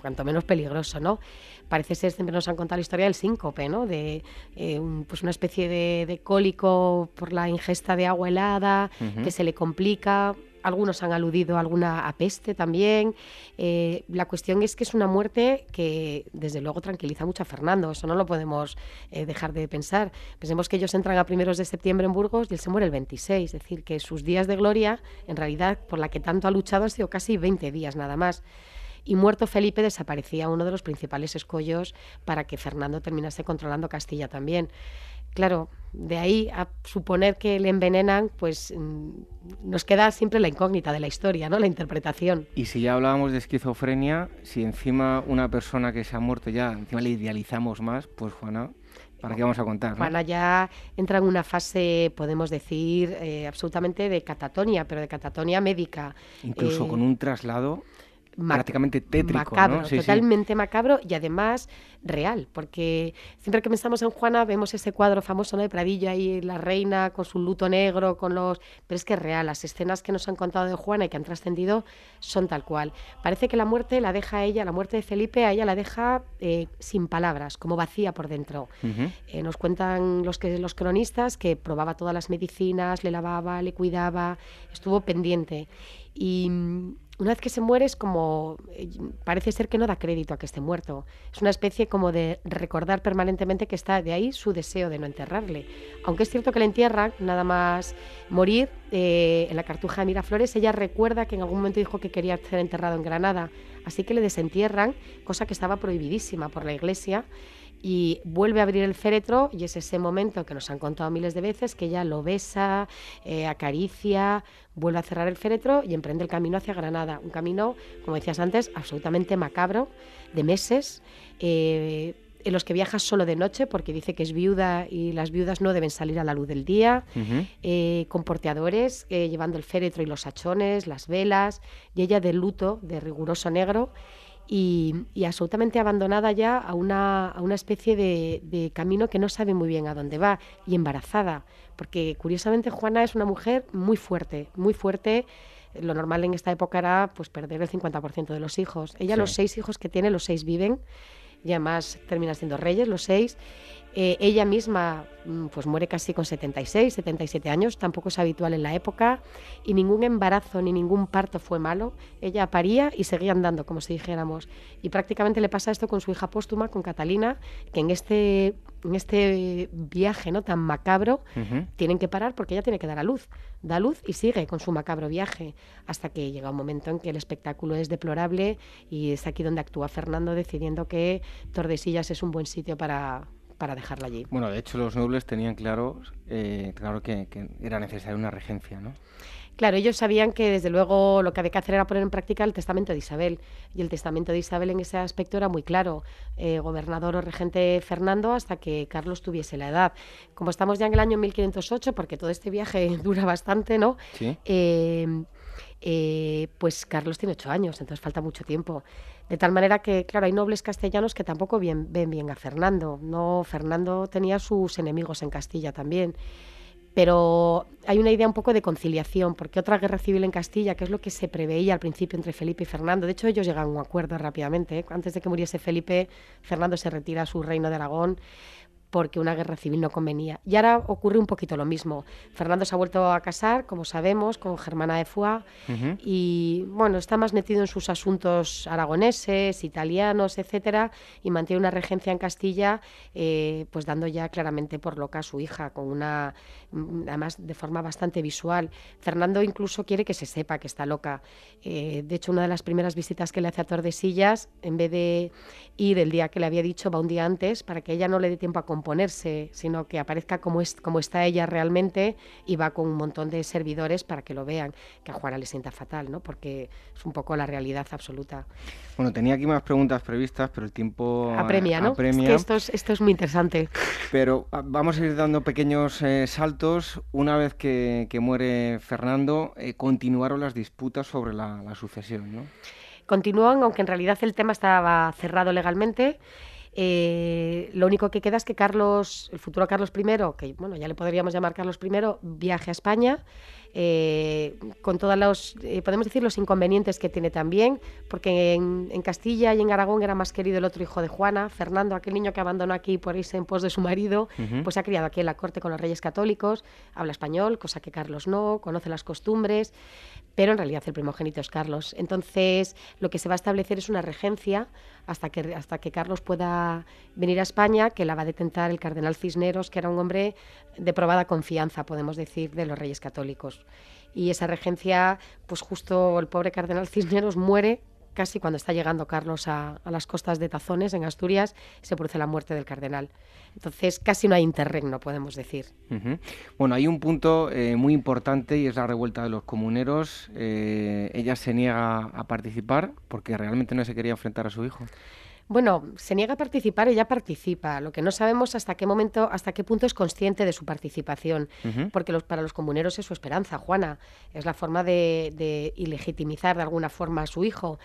cuanto menos peligroso, ¿no? Parece ser, siempre nos han contado la historia del síncope, ¿no? De eh, pues una especie de, cólico por la ingesta de agua helada, que se le complica, algunos han aludido a alguna peste también. Eh, la cuestión es que es una muerte que desde luego tranquiliza mucho a Fernando, eso no lo podemos eh, dejar de pensar. Pensemos que ellos entran a primeros de septiembre en Burgos y él se muere el 26, es decir, que sus días de gloria, en realidad, por la que tanto ha luchado, han sido casi 20 días nada más y muerto Felipe desaparecía uno de los principales escollos para que Fernando terminase controlando Castilla también. Claro, de ahí a suponer que le envenenan, pues mm, nos queda siempre la incógnita de la historia, ¿no? La interpretación. Y si ya hablábamos de esquizofrenia, si encima una persona que se ha muerto ya, encima le idealizamos más, pues Juana, ¿para qué vamos a contar? Juana ya entra en una fase, podemos decir, eh, absolutamente de catatonia, pero de catatonia médica. Incluso eh, con un traslado prácticamente tétrico. Macabro, totalmente macabro y además real, porque siempre que pensamos en Juana vemos ese cuadro famoso ¿no? de Pradilla y la reina con su luto negro, con los... Pero es que es real, las escenas que nos han contado de Juana y que han trascendido son tal cual. Parece que la muerte la deja a ella, la muerte de Felipe a ella la deja eh, sin palabras, como vacía por dentro. Eh, nos cuentan los, que, los cronistas que probaba todas las medicinas, le lavaba, le cuidaba, estuvo pendiente. Y una vez que se muere es como, eh, parece ser que no da crédito a que esté muerto. Es una especie como de recordar permanentemente que está de ahí su deseo de no enterrarle. Aunque es cierto que le entierran, nada más morir, eh, en la cartuja de Miraflores, ella recuerda que en algún momento dijo que quería ser enterrado en Granada. Así que le desentierran, cosa que estaba prohibidísima por la iglesia y vuelve a abrir el féretro y es ese momento que nos han contado miles de veces que ella lo besa, eh, acaricia, vuelve a cerrar el féretro y emprende el camino hacia Granada. Un camino, como decías antes, absolutamente macabro, de meses. Eh, en los que viaja solo de noche porque dice que es viuda y las viudas no deben salir a la luz del día, eh, con porteadores, llevando el féretro y los hachones, las velas, y ella de luto, de riguroso negro, y, absolutamente abandonada ya a una, a una especie de, camino que no sabe muy bien a dónde va y embarazada, porque curiosamente Juana es una mujer muy fuerte, muy fuerte. Lo normal en esta época era pues perder el 50% de los hijos. Ella los seis hijos que tiene, los seis viven y además termina siendo reyes, los seis. Eh, ella misma mm, pues muere casi con 76, 77 años, tampoco es habitual en la época, y ningún embarazo ni ningún parto fue malo. Ella paría y seguía andando, como si dijéramos. Y prácticamente le pasa esto con su hija póstuma, con Catalina, que en este, en este viaje ¿no? tan macabro tienen que parar porque ella tiene que dar a luz. Da luz y sigue con su macabro viaje, hasta que llega un momento en que el espectáculo es deplorable y es aquí donde actúa Fernando decidiendo que Tordesillas es un buen sitio para para dejarla allí. Bueno, de hecho los nobles tenían claro, eh, claro que, era necesaria una regencia, ¿no? Claro, ellos sabían que desde luego lo que había que hacer era poner en práctica el testamento de Isabel. Y el testamento de Isabel en ese aspecto era muy claro. Eh, gobernador o regente Fernando hasta que Carlos tuviese la edad. Como estamos ya en el año 1508, porque todo este viaje dura bastante, ¿no? ¿Sí? Eh, pues Carlos tiene ocho años, entonces falta mucho tiempo. De tal manera que, claro, hay nobles castellanos que tampoco ven bien a Fernando. No, Fernando tenía sus enemigos en Castilla también. Pero hay una idea un poco de conciliación, porque otra guerra civil en Castilla, que es lo que se preveía al principio entre Felipe y Fernando, de hecho ellos llegan a un acuerdo rápidamente. ¿eh? Antes de que muriese Felipe, Fernando se retira a su reino de Aragón porque una guerra civil no convenía. Y ahora ocurre un poquito lo mismo. Fernando se ha vuelto a casar, como sabemos, con Germana de Foix y bueno, está más metido en sus asuntos aragoneses, italianos, etcétera, y mantiene una regencia en Castilla, eh, pues dando ya claramente por loca a su hija, con una mm, además de forma bastante visual. Fernando incluso quiere que se sepa que está loca. Eh, de hecho, una de las primeras visitas que le hace a Tordesillas, en vez de ir el día que le había dicho, va un día antes para que ella no le dé tiempo a componerse, sino que aparezca como, es, como está ella realmente y va con un montón de servidores para que lo vean, que a Juana le sienta fatal, ¿no? porque es un poco la realidad absoluta. Bueno, tenía aquí más preguntas previstas, pero el tiempo apremia, ¿no? Es que esto es, esto es muy interesante. Pero ah, vamos a ir dando pequeños eh, saltos. Una vez que, muere Fernando, eh, continuaron las disputas sobre la, la sucesión, ¿no? Continúan, aunque en realidad el tema estaba cerrado legalmente. Eh, lo único que queda es que Carlos, el futuro Carlos I, que bueno, ya le podríamos llamar Carlos I, viaje a España eh, con todos los, eh, podemos decir, los inconvenientes que tiene también, porque en, Castilla y en Aragón era más querido el otro hijo de Juana, Fernando, aquel niño que abandonó aquí por irse en pos de su marido, pues se ha criado aquí en la corte con los reyes católicos, habla español, cosa que Carlos no, conoce las costumbres, pero en realidad el primogénito es Carlos. Entonces, lo que se va a establecer es una regencia hasta que, hasta que Carlos pueda venir a España, que la va a detentar el cardenal Cisneros, que era un hombre de probada confianza, podemos decir, de los reyes católicos. Y esa regencia, pues justo el pobre cardenal Cisneros muere casi cuando está llegando Carlos a, las costas de Tazones, en Asturias, se produce la muerte del cardenal. Entonces, casi no hay interregno, podemos decir. Bueno, hay un punto eh, muy importante y es la revuelta de los comuneros. Eh, ella se niega a participar porque realmente no se quería enfrentar a su hijo. Bueno, se niega a participar, ella participa. Lo que no sabemos hasta qué momento, hasta qué punto es consciente de su participación, porque para los comuneros es su esperanza, Juana, es la forma de, ilegitimizar de alguna forma a su hijo.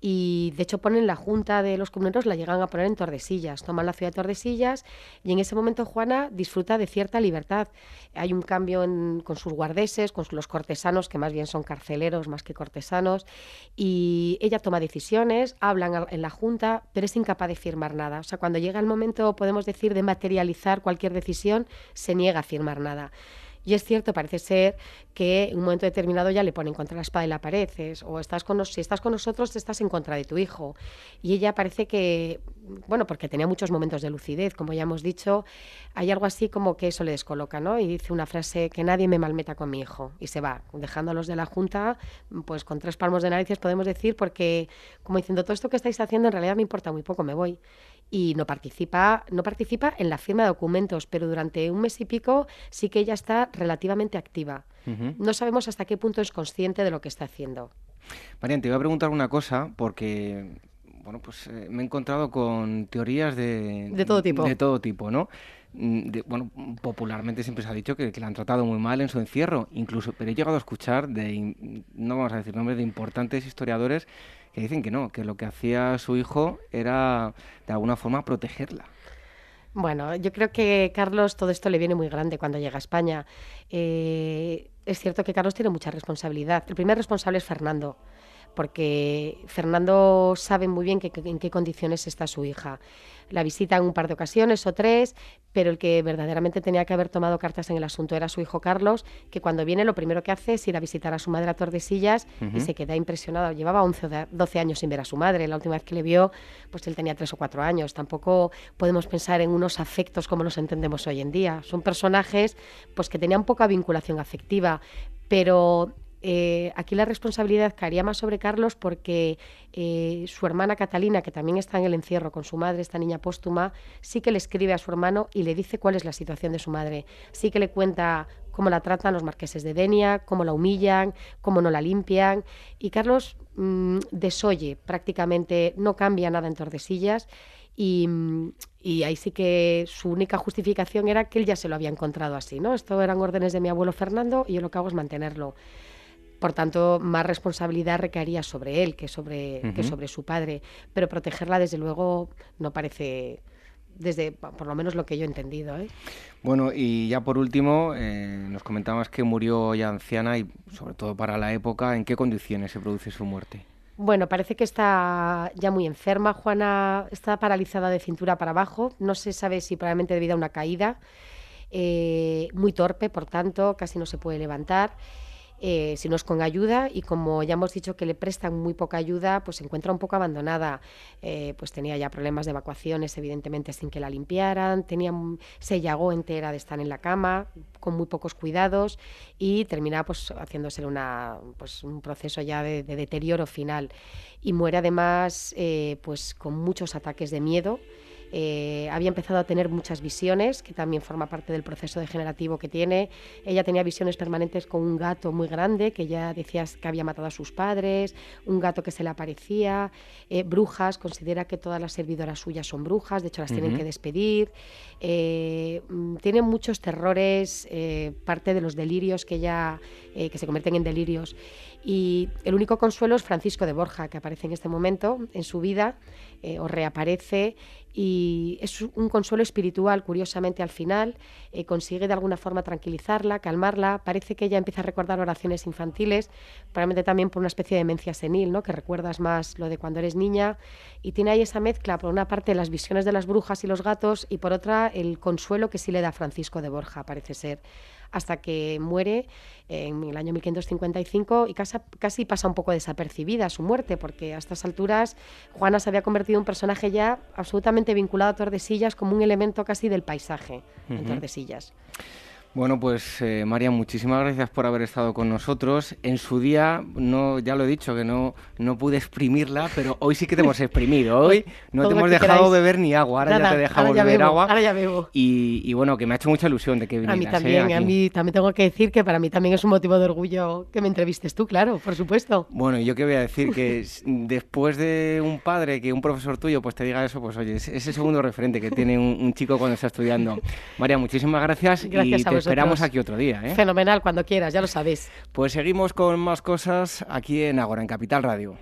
Y de hecho ponen la junta de los comuneros, la llegan a poner en Tordesillas, toman la ciudad de Tordesillas y en ese momento Juana disfruta de cierta libertad. Hay un cambio con sus guardeses, con los cortesanos, que más bien son carceleros más que cortesanos, y ella toma decisiones, hablan en la junta, pero es incapaz de firmar nada. O sea, cuando llega el momento, podemos decir, de materializar cualquier decisión, se niega a firmar nada. Y es cierto, parece ser que en un momento determinado ya le ponen contra la espada y la pared, o estás con si estás con nosotros, estás en contra de tu hijo. Y ella parece que, bueno, porque tenía muchos momentos de lucidez, como ya hemos dicho, hay algo así como que eso le descoloca, ¿no? Y dice una frase, que nadie me malmeta con mi hijo, y se va, dejando a los de la Junta, pues con tres palmos de narices podemos decir, porque como diciendo, todo esto que estáis haciendo en realidad me importa muy poco, me voy y no participa, no participa en la firma de documentos, pero durante un mes y pico sí que ella está relativamente activa. No sabemos hasta qué punto es consciente de lo que está haciendo. Marian, te voy a preguntar una cosa porque bueno, pues eh, me he encontrado con teorías de, de todo tipo. De todo tipo, ¿no? Mm, bueno, popularmente siempre se ha dicho que, que, la han tratado muy mal en su encierro, incluso, pero he llegado a escuchar de, no vamos a decir nombres, de importantes historiadores que dicen que no, que lo que hacía su hijo era de alguna forma protegerla. Bueno, yo creo que Carlos todo esto le viene muy grande cuando llega a España. Eh, es cierto que Carlos tiene mucha responsabilidad. El primer responsable es Fernando porque Fernando sabe muy bien en qué condiciones está su hija. La visita en un par de ocasiones o tres, pero el que verdaderamente tenía que haber tomado cartas en el asunto era su hijo Carlos, que cuando viene lo primero que hace es ir a visitar a su madre a Tordesillas y se queda impresionado. Llevaba 11 o 12 años sin ver a su madre. La última vez que le vio, pues él tenía 3 o 4 años. Tampoco podemos pensar en unos afectos como los entendemos hoy en día. Son personajes pues que tenían poca vinculación afectiva, pero eh, aquí la responsabilidad caería más sobre Carlos porque eh, su hermana Catalina, que también está en el encierro con su madre, esta niña póstuma, sí que le escribe a su hermano y le dice cuál es la situación de su madre. Sí que le cuenta cómo la tratan los marqueses de Denia, cómo la humillan, cómo no la limpian. Y Carlos mm, desoye prácticamente, no cambia nada en Tordesillas. Y, y, ahí sí que su única justificación era que él ya se lo había encontrado así, ¿no? Esto eran órdenes de mi abuelo Fernando y yo lo que hago es mantenerlo. Por tanto, más responsabilidad recaería sobre él que sobre, que sobre su padre. Pero protegerla, desde luego, no parece desde por lo menos lo que yo he entendido. ¿eh? Bueno, y ya por último, eh, nos comentabas que murió ya anciana y sobre todo para la época, ¿en qué condiciones se produce su muerte? Bueno, parece que está ya muy enferma. Juana está paralizada de cintura para abajo. No se sabe si probablemente debido a una caída. Eh, muy torpe, por tanto, casi no se puede levantar. Eh, si no es con ayuda y como ya hemos dicho que le prestan muy poca ayuda, pues se encuentra un poco abandonada. Eh, pues tenía ya problemas de evacuaciones, evidentemente sin que la limpiaran, tenía, se llagó entera de estar en la cama, con muy pocos cuidados y termina pues haciéndose una, pues, un proceso ya de, deterioro final. Y muere además eh, pues con muchos ataques de miedo. Eh, había empezado a tener muchas visiones, que también forma parte del proceso degenerativo que tiene. Ella tenía visiones permanentes con un gato muy grande, que ya decía que había matado a sus padres, un gato que se le aparecía, eh, brujas, considera que todas las servidoras suyas son brujas, de hecho las tienen que despedir. Eh, mm, tiene muchos terrores, parte de los delirios que ella, que se convierten en delirios. Y el único consuelo es Francisco de Borja, que aparece en este momento en su vida, o reaparece y es un consuelo espiritual, curiosamente al final, eh, consigue de alguna forma tranquilizarla, calmarla, parece que ella empieza a recordar oraciones infantiles, probablemente también por una especie de demencia senil, ¿no? que recuerdas más lo de cuando eres niña, y tiene ahí esa mezcla, por una parte las visiones de las brujas y los gatos, y por otra el consuelo que sí le da Francisco de Borja, parece ser hasta que muere en el año 1555 y casi, casi pasa un poco desapercibida su muerte, porque a estas alturas Juana se había convertido en un personaje ya absolutamente vinculado a Tordesillas como un elemento casi del paisaje en Tordesillas. Bueno, pues eh, María, muchísimas gracias por haber estado con nosotros. En su día, no, ya lo he dicho, que no, no pude exprimirla, pero hoy sí que te hemos exprimido. Hoy no te hemos dejado beber ni agua, ahora ya te dejamos beber agua. Ahora ya bebo. Y, bueno, que me ha hecho mucha ilusión de que vinieras. A mí ¿eh? también, a mí también tengo que decir que para mí también es un motivo de orgullo que me entrevistes tú, claro, por supuesto. Bueno, yo qué voy a decir, que después de un padre, que un profesor tuyo pues te diga eso, pues oye, es ese segundo referente que tiene un, chico cuando está estudiando. María, muchísimas gracias. Gracias y esperamos aquí otro día. ¿eh? Fenomenal, cuando quieras, ya lo sabéis. Pues seguimos con más cosas aquí en Agora, en Capital Radio.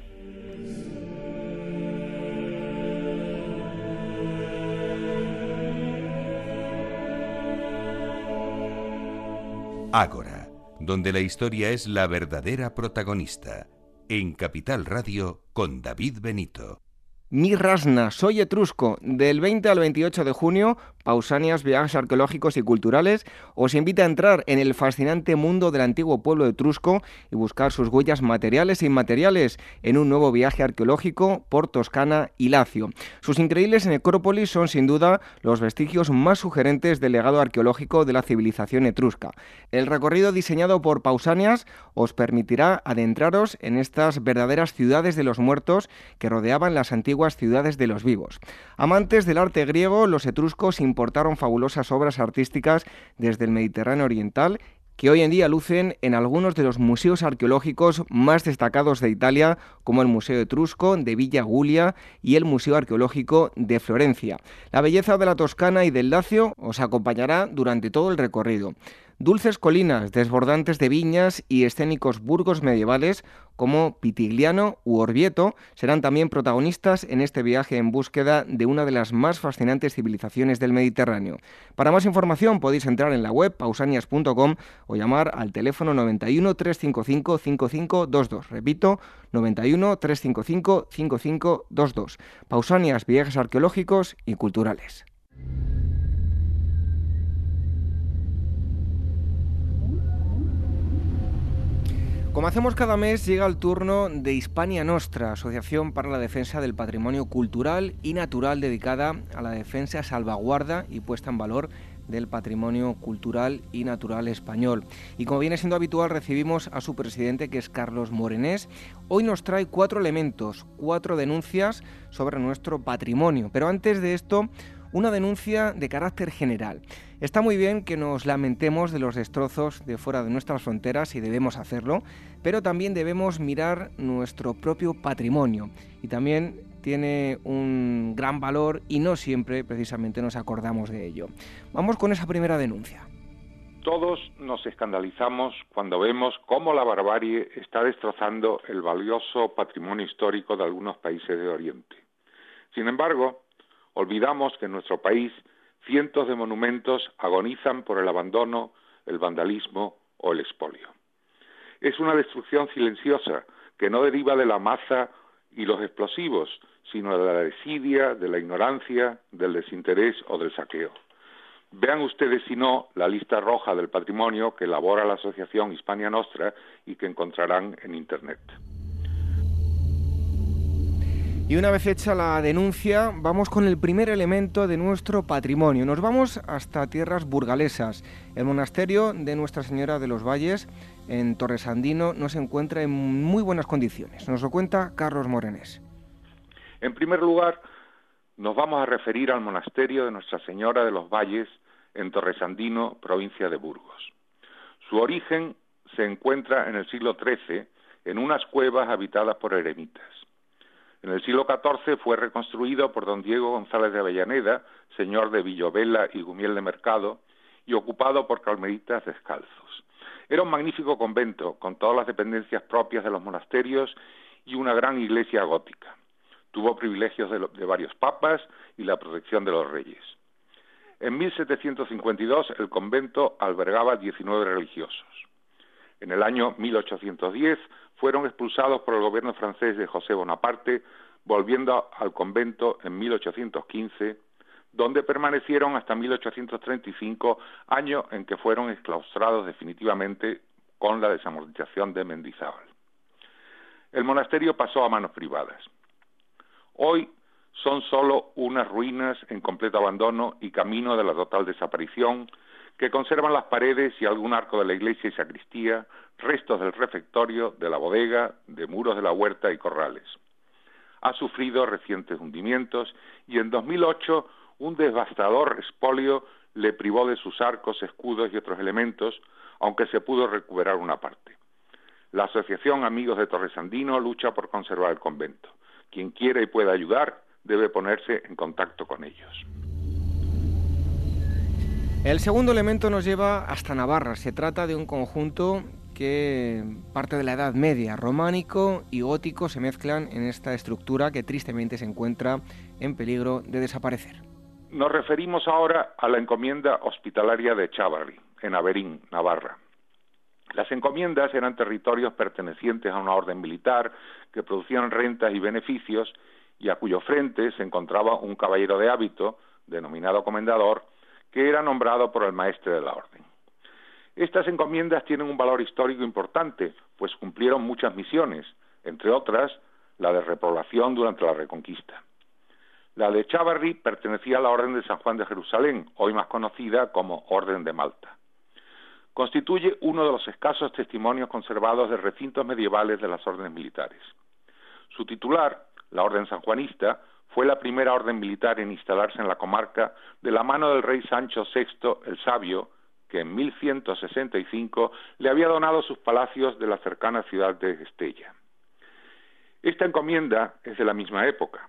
Ágora, donde la historia es la verdadera protagonista. En Capital Radio con David Benito. Mi Rasna, soy etrusco. Del 20 al 28 de junio, Pausanias, viajes arqueológicos y culturales, os invita a entrar en el fascinante mundo del antiguo pueblo etrusco y buscar sus huellas materiales e inmateriales en un nuevo viaje arqueológico por Toscana y Lacio. Sus increíbles necrópolis son sin duda los vestigios más sugerentes del legado arqueológico de la civilización etrusca. El recorrido diseñado por Pausanias os permitirá adentraros en estas verdaderas ciudades de los muertos que rodeaban las antiguas ciudades de los vivos. Amantes del arte griego, los etruscos importaron fabulosas obras artísticas desde el Mediterráneo oriental que hoy en día lucen en algunos de los museos arqueológicos más destacados de Italia, como el Museo Etrusco de Villa Gulia y el Museo Arqueológico de Florencia. La belleza de la Toscana y del Lacio os acompañará durante todo el recorrido. Dulces colinas, desbordantes de viñas y escénicos burgos medievales como Pitigliano u Orvieto serán también protagonistas en este viaje en búsqueda de una de las más fascinantes civilizaciones del Mediterráneo. Para más información podéis entrar en la web pausanias.com o llamar al teléfono 91 355 5522. Repito, 91 355 5522. Pausanias, viajes arqueológicos y culturales. Como hacemos cada mes, llega el turno de Hispania Nostra, Asociación para la Defensa del Patrimonio Cultural y Natural dedicada a la defensa, salvaguarda y puesta en valor del patrimonio cultural y natural español. Y como viene siendo habitual, recibimos a su presidente, que es Carlos Morenés. Hoy nos trae cuatro elementos, cuatro denuncias sobre nuestro patrimonio. Pero antes de esto, una denuncia de carácter general. Está muy bien que nos lamentemos de los destrozos de fuera de nuestras fronteras y debemos hacerlo, pero también debemos mirar nuestro propio patrimonio y también tiene un gran valor y no siempre precisamente nos acordamos de ello. Vamos con esa primera denuncia. Todos nos escandalizamos cuando vemos cómo la barbarie está destrozando el valioso patrimonio histórico de algunos países de Oriente. Sin embargo, olvidamos que en nuestro país cientos de monumentos agonizan por el abandono, el vandalismo o el expolio. Es una destrucción silenciosa que no deriva de la masa y los explosivos, sino de la desidia, de la ignorancia, del desinterés o del saqueo. Vean ustedes, si no, la lista roja del patrimonio que elabora la Asociación Hispania Nostra y que encontrarán en Internet. Y una vez hecha la denuncia, vamos con el primer elemento de nuestro patrimonio. Nos vamos hasta tierras burgalesas. El monasterio de Nuestra Señora de los Valles, en Torresandino, no se encuentra en muy buenas condiciones. Nos lo cuenta Carlos Morenés. En primer lugar, nos vamos a referir al monasterio de Nuestra Señora de los Valles, en Torresandino, provincia de Burgos. Su origen se encuentra en el siglo XIII, en unas cuevas habitadas por eremitas. En el siglo XIV fue reconstruido por don Diego González de Avellaneda, señor de Villovela y Gumiel de Mercado, y ocupado por carmelitas descalzos. Era un magnífico convento, con todas las dependencias propias de los monasterios y una gran iglesia gótica. Tuvo privilegios de, de varios papas y la protección de los reyes. En 1752 el convento albergaba 19 religiosos. En el año 1810 fueron expulsados por el gobierno francés de José Bonaparte, volviendo al convento en 1815, donde permanecieron hasta 1835, año en que fueron exclaustrados definitivamente con la desamortización de Mendizábal. El monasterio pasó a manos privadas. Hoy son solo unas ruinas en completo abandono y camino de la total desaparición que conservan las paredes y algún arco de la iglesia y sacristía, restos del refectorio, de la bodega, de muros de la huerta y corrales. Ha sufrido recientes hundimientos y en 2008 un devastador expolio le privó de sus arcos, escudos y otros elementos, aunque se pudo recuperar una parte. La Asociación Amigos de Torresandino lucha por conservar el convento. Quien quiera y pueda ayudar debe ponerse en contacto con ellos. El segundo elemento nos lleva hasta Navarra. Se trata de un conjunto que parte de la Edad Media, románico y gótico se mezclan en esta estructura que tristemente se encuentra en peligro de desaparecer. Nos referimos ahora a la encomienda hospitalaria de Chávarri, en Averín, Navarra. Las encomiendas eran territorios pertenecientes a una orden militar que producían rentas y beneficios y a cuyo frente se encontraba un caballero de hábito, denominado comendador, que era nombrado por el maestre de la orden. Estas encomiendas tienen un valor histórico importante, pues cumplieron muchas misiones, entre otras la de repoblación durante la Reconquista. La de Chavarri pertenecía a la Orden de San Juan de Jerusalén, hoy más conocida como Orden de Malta. Constituye uno de los escasos testimonios conservados de recintos medievales de las órdenes militares. Su titular, la Orden Sanjuanista, fue la primera orden militar en instalarse en la comarca de la mano del rey Sancho VI el Sabio, que en 1165 le había donado sus palacios de la cercana ciudad de Estella. Esta encomienda es de la misma época.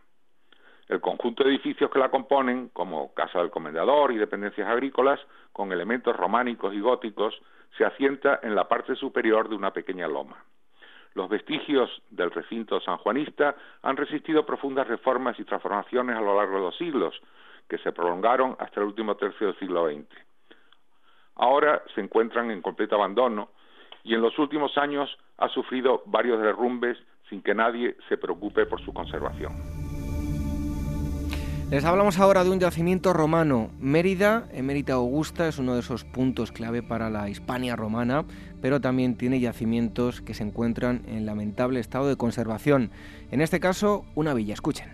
El conjunto de edificios que la componen, como Casa del Comendador y dependencias agrícolas, con elementos románicos y góticos, se asienta en la parte superior de una pequeña loma. Los vestigios del recinto sanjuanista han resistido profundas reformas y transformaciones a lo largo de los siglos, que se prolongaron hasta el último tercio del siglo XX. Ahora se encuentran en completo abandono y en los últimos años ha sufrido varios derrumbes sin que nadie se preocupe por su conservación. Les hablamos ahora de un yacimiento romano. Mérida, Emérita Augusta, es uno de esos puntos clave para la Hispania romana, pero también tiene yacimientos que se encuentran en lamentable estado de conservación. En este caso, una villa. Escuchen.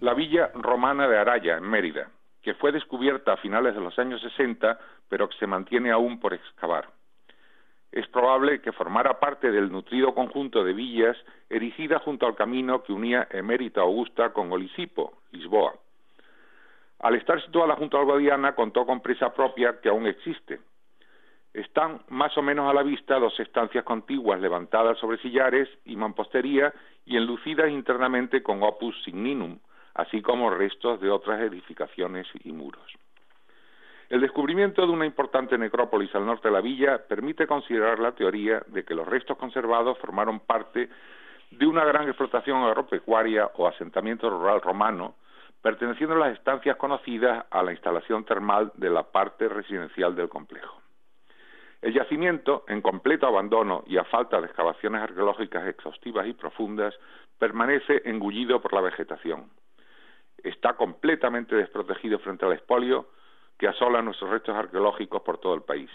La villa romana de Araya, en Mérida, que fue descubierta a finales de los años 60, pero que se mantiene aún por excavar es probable que formara parte del nutrido conjunto de villas erigidas junto al camino que unía Emérita Augusta con Olisipo, Lisboa. Al estar situada junto al Guadiana, contó con presa propia que aún existe. Están más o menos a la vista dos estancias contiguas levantadas sobre sillares y mampostería y enlucidas internamente con opus signinum, así como restos de otras edificaciones y muros. El descubrimiento de una importante necrópolis al norte de la villa permite considerar la teoría de que los restos conservados formaron parte de una gran explotación agropecuaria o asentamiento rural romano, perteneciendo a las estancias conocidas a la instalación termal de la parte residencial del complejo. El yacimiento, en completo abandono y a falta de excavaciones arqueológicas exhaustivas y profundas, permanece engullido por la vegetación. Está completamente desprotegido frente al expolio, que asola nuestros restos arqueológicos por todo el país.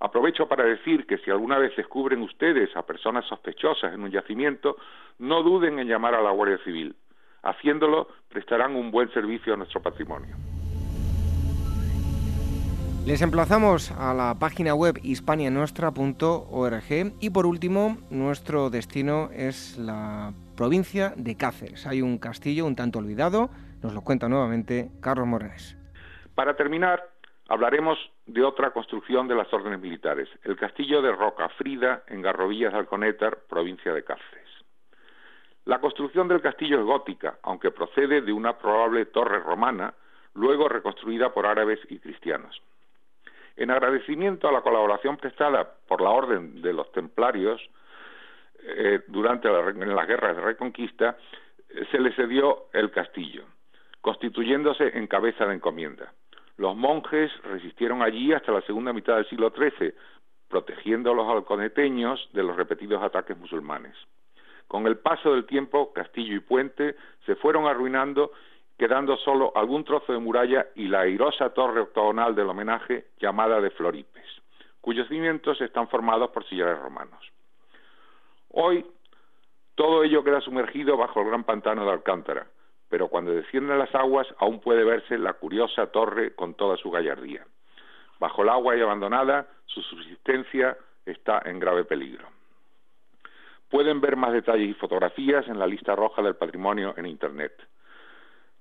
Aprovecho para decir que si alguna vez descubren ustedes a personas sospechosas en un yacimiento, no duden en llamar a la Guardia Civil. Haciéndolo, prestarán un buen servicio a nuestro patrimonio. Les emplazamos a la página web hispanianuestra.org y por último, nuestro destino es la provincia de Cáceres. Hay un castillo un tanto olvidado, nos lo cuenta nuevamente Carlos Morenes. Para terminar, hablaremos de otra construcción de las órdenes militares, el castillo de Rocafrida en Garrovillas de Alconétar, provincia de Cáceres. La construcción del castillo es gótica, aunque procede de una probable torre romana, luego reconstruida por árabes y cristianos. En agradecimiento a la colaboración prestada por la Orden de los Templarios eh, durante las guerras de Reconquista, eh, se le cedió el castillo, constituyéndose en cabeza de encomienda. Los monjes resistieron allí hasta la segunda mitad del siglo XIII, protegiendo a los halconeteños de los repetidos ataques musulmanes. Con el paso del tiempo, castillo y puente se fueron arruinando, quedando solo algún trozo de muralla y la airosa torre octogonal del homenaje llamada de Floripes, cuyos cimientos están formados por sillares romanos. Hoy, todo ello queda sumergido bajo el gran pantano de Alcántara, pero cuando descienden las aguas aún puede verse la curiosa torre con toda su gallardía. Bajo el agua y abandonada, su subsistencia está en grave peligro. Pueden ver más detalles y fotografías en la lista roja del patrimonio en Internet.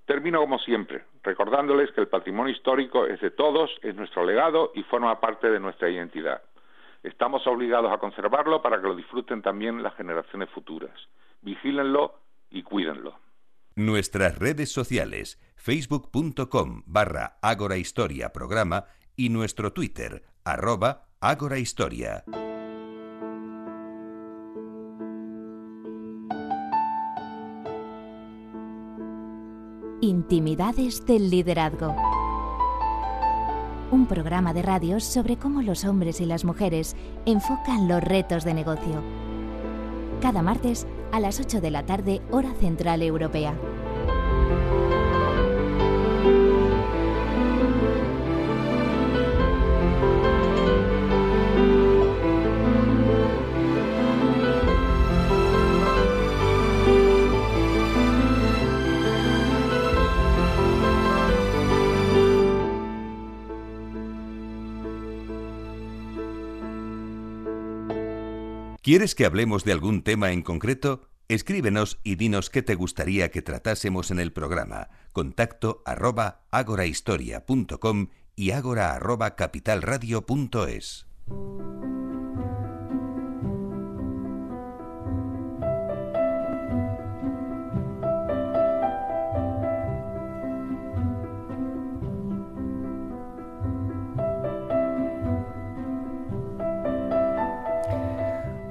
Termino como siempre, recordándoles que el patrimonio histórico es de todos, es nuestro legado y forma parte de nuestra identidad. Estamos obligados a conservarlo para que lo disfruten también las generaciones futuras. Vigílenlo y cuídenlo. Nuestras redes sociales, facebook.com barra Ágora Historia Programa y nuestro Twitter, arroba Ágora Intimidades del liderazgo. un programa de radio sobre cómo los hombres y las mujeres enfocan los retos de negocio. Cada martes a las 8 de la tarde, hora central europea. ¿Quieres que hablemos de algún tema en concreto? Escríbenos y dinos qué te gustaría que tratásemos en el programa. Contacto arroba agorahistoria.com y agora arroba capitalradio.es.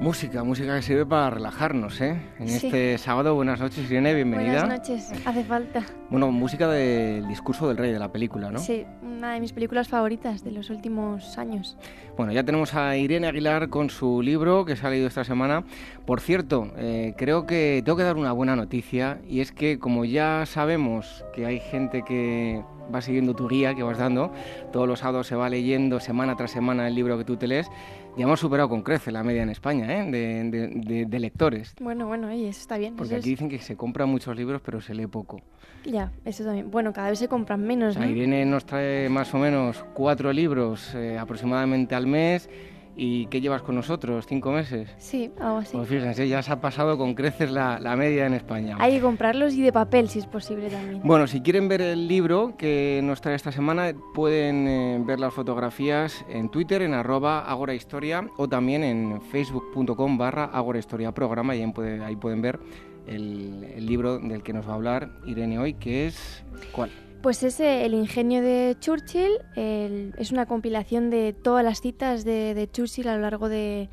Música, música que sirve para relajarnos, ¿eh? En este sábado, buenas noches, Irene, bienvenida. Buenas noches, hace falta. Bueno, música del discurso del rey de la película, ¿no? Sí, una de mis películas favoritas de los últimos años. Bueno, ya tenemos a Irene Aguilar con su libro que se ha leído esta semana. Por cierto, eh, creo que tengo que dar una buena noticia y es que como ya sabemos que hay gente que va siguiendo tu guía que vas dando, todos los sábados se va leyendo semana tras semana el libro que tú te lees, ya hemos superado con crece la media en España ¿eh? de, lectores. Bueno, bueno, eso está bien. Porque aquí dicen que se compran muchos libros, pero se lee poco. Ya, eso también. Bueno, cada vez se compran menos. O Irene nos trae más o menos cuatro libros eh, aproximadamente al mes ¿Y qué llevas con nosotros? ¿Cinco meses? Sí, algo así. Pues fíjense, ya se ha pasado con creces la, media en España. Hay que comprarlos y de papel, si es posible también. Bueno, si quieren ver el libro que nos trae esta semana, pueden eh, ver las fotografías en Twitter, en arroba agorahistoria, o también en facebook.com barra agorahistoria programa, y ahí, pueden ver el, el libro del que nos va a hablar Irene hoy, que es... ¿Cuál? Pues es El ingenio de Churchill, es una compilación de todas las citas de, Churchill a lo largo de,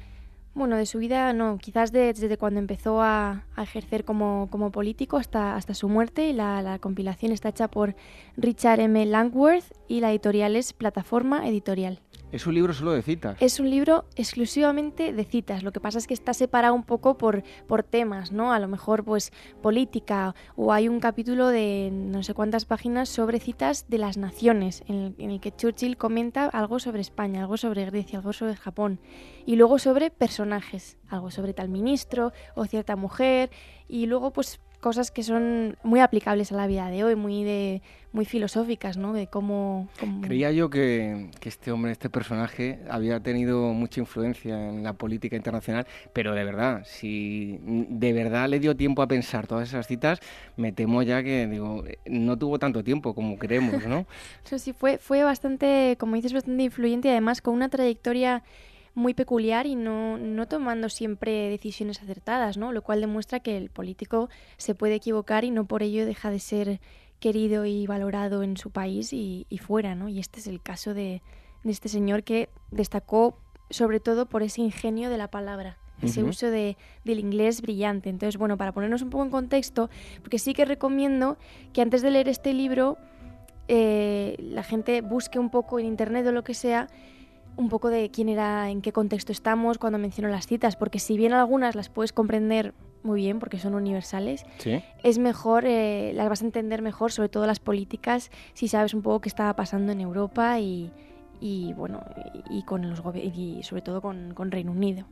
bueno, de su vida, no, quizás desde cuando empezó a, ejercer como, político hasta, hasta su muerte. Y la, la, compilación está hecha por Richard M. Langworth y la editorial es Plataforma Editorial. Es un libro solo de citas. Es un libro exclusivamente de citas. Lo que pasa es que está separado un poco por, por temas, ¿no? A lo mejor, pues, política, o hay un capítulo de no sé cuántas páginas sobre citas de las naciones, en el, que Churchill comenta algo sobre España, algo sobre Grecia, algo sobre Japón, y luego sobre personajes, algo sobre tal ministro o cierta mujer, y luego, pues, cosas que son muy aplicables a la vida de hoy, muy de muy filosóficas, ¿no? De cómo, Creía yo que, este hombre, este personaje, había tenido mucha influencia en la política internacional, pero de verdad, si de verdad le dio tiempo a pensar todas esas citas, me temo ya que, digo, no tuvo tanto tiempo como creemos, ¿no? Eso sí, fue, fue bastante, como dices, bastante influyente y además con una trayectoria muy peculiar y no, no tomando siempre decisiones acertadas, ¿no? Lo cual demuestra que el político se puede equivocar y no por ello deja de ser querido y valorado en su país y, fuera, ¿no? Y este es el caso de, este señor que destacó sobre todo por ese ingenio de la palabra, ese uso de, del inglés brillante. Entonces, bueno, para ponernos un poco en contexto, porque sí que recomiendo que antes de leer este libro eh, la gente busque un poco en internet o lo que sea un poco de quién era, en qué contexto estamos cuando menciono las citas, porque si bien algunas las puedes comprender muy bien porque son universales, es mejor, eh, las vas a entender mejor, sobre todo las políticas, si sabes un poco qué estaba pasando en Europa y, y bueno, y, con los y sobre todo con, con, Reino Unido.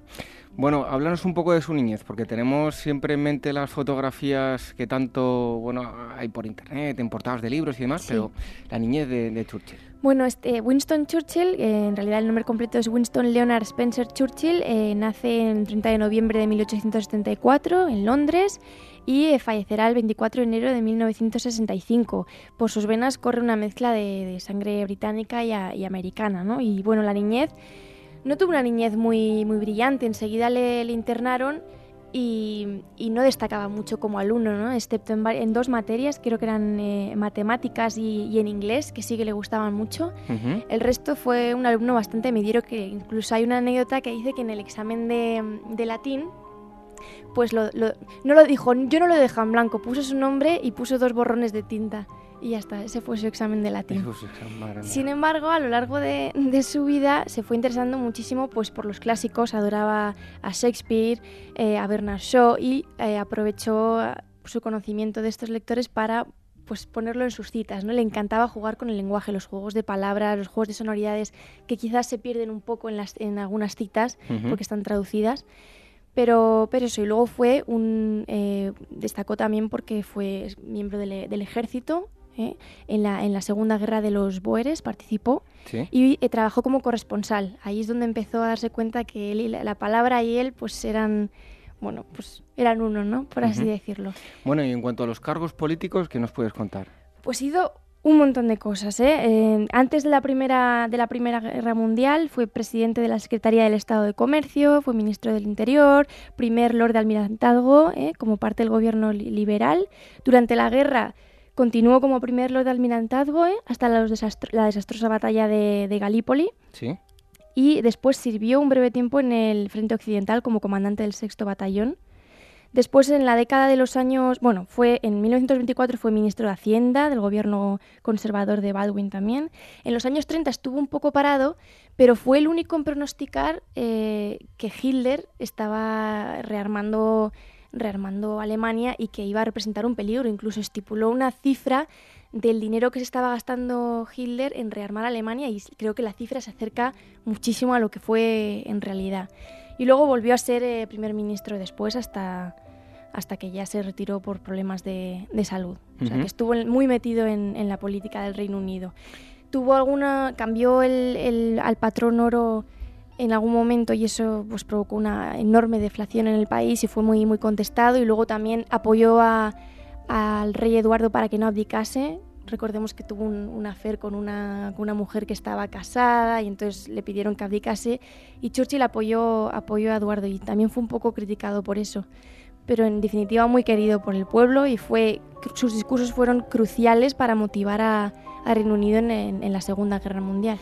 Bueno, háblanos un poco de su niñez, porque tenemos siempre en mente las fotografías que tanto bueno hay por internet, en portadas de libros y demás, pero la niñez de, Churchill. Bueno, este, Winston Churchill, eh, en realidad el nombre completo es Winston Leonard Spencer Churchill, eh, nace el 30 de noviembre de 1874 en Londres y eh, fallecerá el 24 de enero de 1965. Por sus venas corre una mezcla de, sangre británica y, americana, ¿no? Y bueno, la niñez, no tuvo una niñez muy, muy brillante, enseguida le, internaron y, no destacaba mucho como alumno, ¿no? excepto en, dos materias, creo que eran eh, matemáticas y, en inglés, que sí que le gustaban mucho. El resto fue un alumno bastante mediero, que incluso hay una anécdota que dice que en el examen de, de latín pues lo, no lo dijo, yo no lo dejé en blanco, puso su nombre y puso dos borrones de tinta. Y ya está, ese fue su examen de latín. Su examen. Sin embargo, a lo largo de, de su vida se fue interesando muchísimo pues, por los clásicos, adoraba a Shakespeare, eh, a Bernard Shaw y eh, aprovechó eh, su conocimiento de estos lectores para pues ponerlo en sus citas, ¿no? Le encantaba jugar con el lenguaje, los juegos de palabras, los juegos de sonoridades que quizás se pierden un poco en, las, en algunas citas Ujú. porque están traducidas. Pero, pero eso, y luego fue un. eh, destacó también porque fue miembro del, del ejército. ¿Eh? En, la, en la Segunda Guerra de los Boeres participó Sí. y eh, trabajó como corresponsal. Ahí es donde empezó a darse cuenta que él y la, la palabra y él pues eran, bueno, pues eran uno, ¿no? Por así Ujú. decirlo. Bueno, y en cuanto a los cargos políticos, ¿qué nos puedes contar? Pues hizo un montón de cosas. ¿eh? Eh, antes de la, primera, de la Primera Guerra Mundial fue presidente de la Secretaría del Estado de Comercio, fue ministro del Interior, primer Lord de Almirantazgo ¿eh? como parte del gobierno li- liberal. Durante la guerra continuó como primer Lord de Almirantazgo ¿eh? hasta desastro- la desastrosa batalla de, de Galípoli Sí. y después sirvió un breve tiempo en el Frente Occidental como comandante del sexto batallón. Después, en la década de los años, bueno, fue en 1924 fue ministro de Hacienda del gobierno conservador de Baldwin también. En los años 30 estuvo un poco parado, pero fue el único en pronosticar eh, que Hitler estaba rearmando, rearmando Alemania y que iba a representar un peligro. Incluso estipuló una cifra del dinero que se estaba gastando Hitler en rearmar Alemania y creo que la cifra se acerca muchísimo a lo que fue en realidad. Y luego volvió a ser eh, primer ministro después hasta, hasta que ya se retiró por problemas de, de salud. O sea, que estuvo muy metido en, en la política del Reino Unido. Tuvo alguna, cambió el, el- al patrón oro en algún momento y eso pues provocó una enorme deflación en el país y fue muy muy contestado y luego también apoyó a- al rey Eduardo para que no abdicase. Recordemos que tuvo un, un affair con una, con una mujer que estaba casada y entonces le pidieron que abdicase y Churchill apoyó, apoyó a Eduardo y también fue un poco criticado por eso. Pero en definitiva muy querido por el pueblo y fue, sus discursos fueron cruciales para motivar a, a Reino Unido en- en- en la Segunda Guerra Mundial.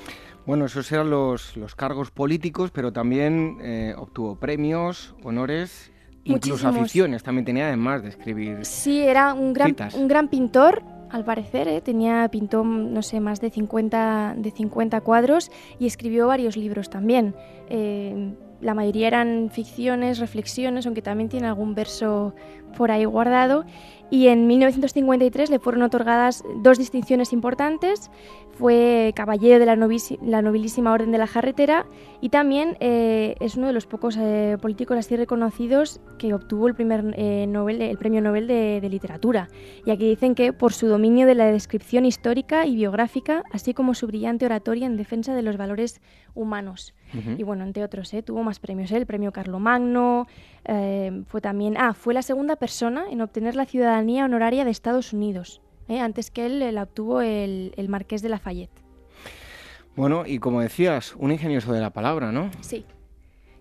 Bueno, esos eran los, los cargos políticos, pero también eh, obtuvo premios, honores, incluso Muchísimos. aficiones. También tenía además de escribir. Sí, era un gran, Citas. un gran pintor, al parecer, ¿eh? tenía, pintó, no sé, más de 50, de 50 cuadros y escribió varios libros también. Eh, la mayoría eran ficciones, reflexiones, aunque también tiene algún verso por ahí guardado. Y en 1953 le fueron otorgadas dos distinciones importantes. Fue caballero de la, la nobilísima Orden de la Jarretera y también eh, es uno de los pocos eh, políticos así reconocidos que obtuvo el primer eh, Nobel, el premio Nobel de, de literatura. Y aquí dicen que por su dominio de la descripción histórica y biográfica, así como su brillante oratoria en defensa de los valores humanos. Y bueno, entre otros, ¿eh? tuvo más premios. El premio Carlomagno, fue también. Ah, fue la segunda persona en obtener la ciudadanía honoraria de Estados Unidos. ¿Eh? Antes que él la obtuvo el, el Marqués de Lafayette. Bueno, y como decías, un ingenioso de la palabra, ¿no? Sí.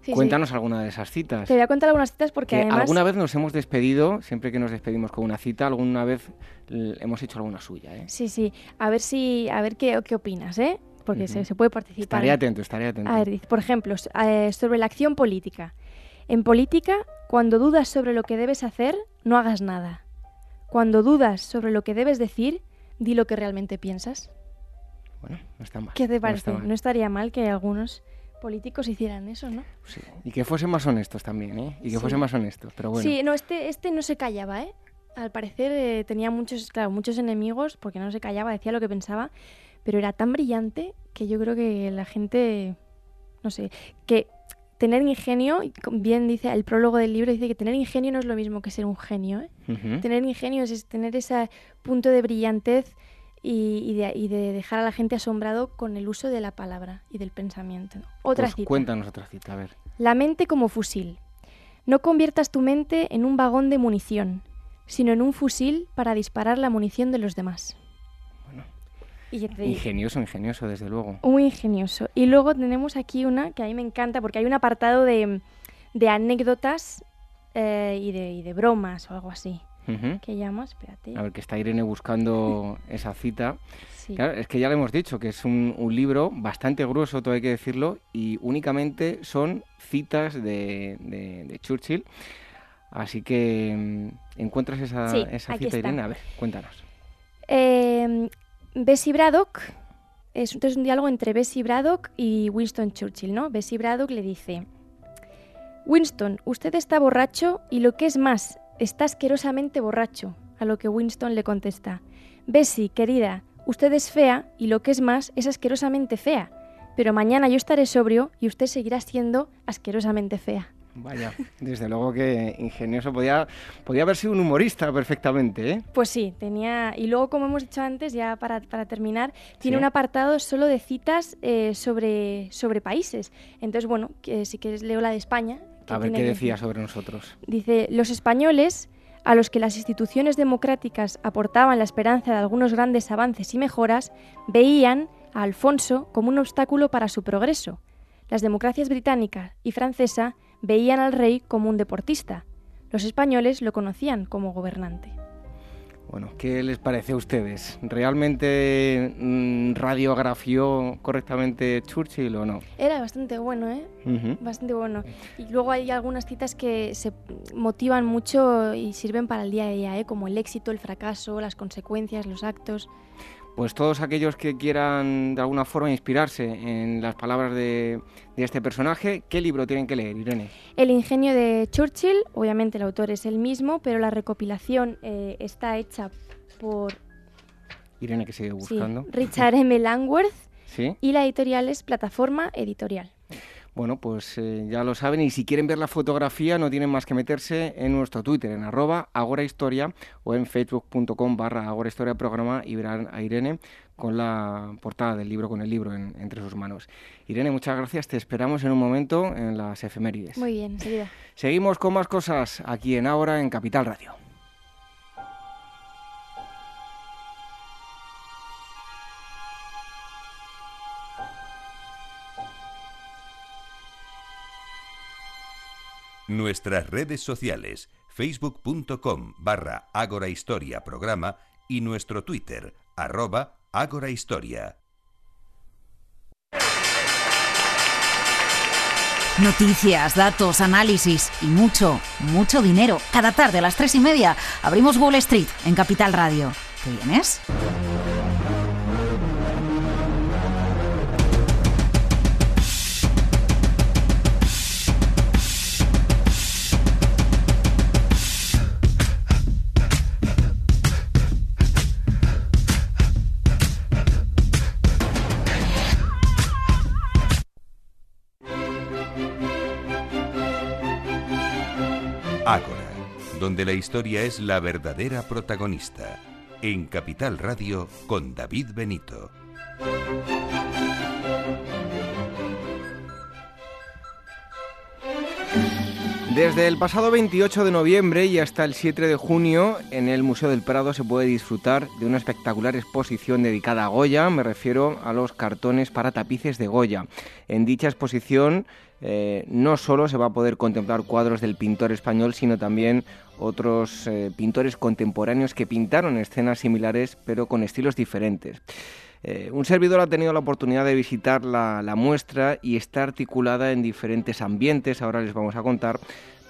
Sí, sí. Cuéntanos alguna de esas citas. Te voy a contar algunas citas porque Que además. alguna vez nos hemos despedido, siempre que nos despedimos con una cita, alguna vez hemos hecho alguna suya, ¿eh? Sí, sí. A ver si, a ver qué, qué opinas, ¿eh? Porque se, se puede participar. Estaré atento, estaré atento. A ver, por ejemplo, eh, sobre la acción política. En política, cuando dudas sobre lo que debes hacer, no hagas nada. Cuando dudas sobre lo que debes decir, di lo que realmente piensas. Bueno, no está mal. ¿Qué te parece? No, estaría mal que algunos políticos hicieran eso, ¿no? Sí. Y que fuesen más honestos también, ¿eh? Y que Sí. fuesen más honestos, pero bueno. Sí, no, este, este no se callaba, ¿eh? Al parecer eh, tenía muchos, claro, muchos enemigos porque no se callaba, decía lo que pensaba, pero era tan brillante que yo creo que la gente, no sé, que tener ingenio, bien dice el prólogo del libro, dice que tener ingenio no es lo mismo que ser un genio, ¿eh? Tener ingenio es, es tener ese punto de brillantez y, y de, y de dejar a la gente asombrado con el uso de la palabra y del pensamiento. Otra Pues cita. Cuéntanos otra cita, a ver. La mente como fusil. No conviertas tu mente en un vagón de munición, sino en un fusil para disparar la munición de los demás. Y te Ingenioso, ingenioso, desde luego. muy ingenioso. Y luego tenemos aquí una que a mí me encanta porque hay un apartado de, de anécdotas eh, y, de, y de bromas o algo así. Ujú. ¿Qué llamas? Espérate. A ver, que está Irene buscando esa cita. Sí. Claro, es que ya le hemos dicho que es un, un libro bastante grueso, todo hay que decirlo, y únicamente son citas de, de- de Churchill. Así que mm, encuentras esa, Sí, esa cita, está. Irene. A ver, cuéntanos. Eh, Bessie Braddock, es, un diálogo entre Bessie Braddock y Winston Churchill, ¿no? Bessie Braddock le dice, Winston, usted está borracho y lo que es más, está asquerosamente borracho. A lo que Winston le contesta, Bessie, querida, usted es fea y lo que es más, es asquerosamente fea. Pero mañana yo estaré sobrio y usted seguirá siendo asquerosamente fea. Vaya, desde luego que ingenioso. Podía, podía haber sido un humorista perfectamente, ¿eh? Pues sí, tenía. Y luego, como hemos dicho antes, ya para, para terminar, tiene un apartado solo de citas eh, sobre, sobre países. Entonces, bueno, que, si quieres leo la de España. A ver qué decía sobre nosotros. Dice: Los españoles, a los que las instituciones democráticas aportaban la esperanza de algunos grandes avances y mejoras, veían a Alfonso como un obstáculo para su progreso. Las democracias británica y francesa veían al rey como un deportista. Los españoles lo conocían como gobernante. Bueno, ¿qué les parece a ustedes? ¿Realmente mm, radiografió correctamente Churchill o no? Era bastante bueno, ¿eh? Bastante bueno. Y luego hay algunas citas que se motivan mucho y sirven para el día a día, ¿eh? Como el éxito, el fracaso, las consecuencias, los actos pues todos aquellos que quieran de alguna forma inspirarse en las palabras de, este personaje, ¿qué libro tienen que leer, Irene? El ingenio de Churchill, obviamente el autor es el mismo, pero la recopilación eh, está hecha por... Irene que sigue buscando. Richard M. Langworth. ¿Sí? Y la editorial es Plataforma Editorial. Bueno, pues eh, ya lo saben y si quieren ver la fotografía no tienen más que meterse en nuestro Twitter, en arroba agorahistoria o en facebook.com barra agorahistoria programa y verán a Irene con la portada del libro, con el libro entre sus manos. Irene, muchas gracias, te esperamos en un momento en las efemérides. Muy bien, enseguida. Seguimos con más cosas aquí en Ahora en Capital Radio. Nuestras redes sociales, facebook.com barra Historia programa y nuestro Twitter, arroba Historia. Noticias, datos, análisis y mucho, mucho dinero. Cada tarde a las tres y media abrimos Wall Street en Capital Radio. ¿Qué vienes? La historia es la verdadera protagonista. En Capital Radio con David Benito. Desde el pasado 28 de noviembre y hasta el 7 de junio, en el Museo del Prado se puede disfrutar de una espectacular exposición dedicada a Goya, me refiero a los cartones para tapices de Goya. En dicha exposición eh, no solo se va a poder contemplar cuadros del pintor español, sino también otros eh, pintores contemporáneos que pintaron escenas similares pero con estilos diferentes. Eh, un servidor ha tenido la oportunidad de visitar la, la, muestra y está articulada en diferentes ambientes, ahora les vamos a contar.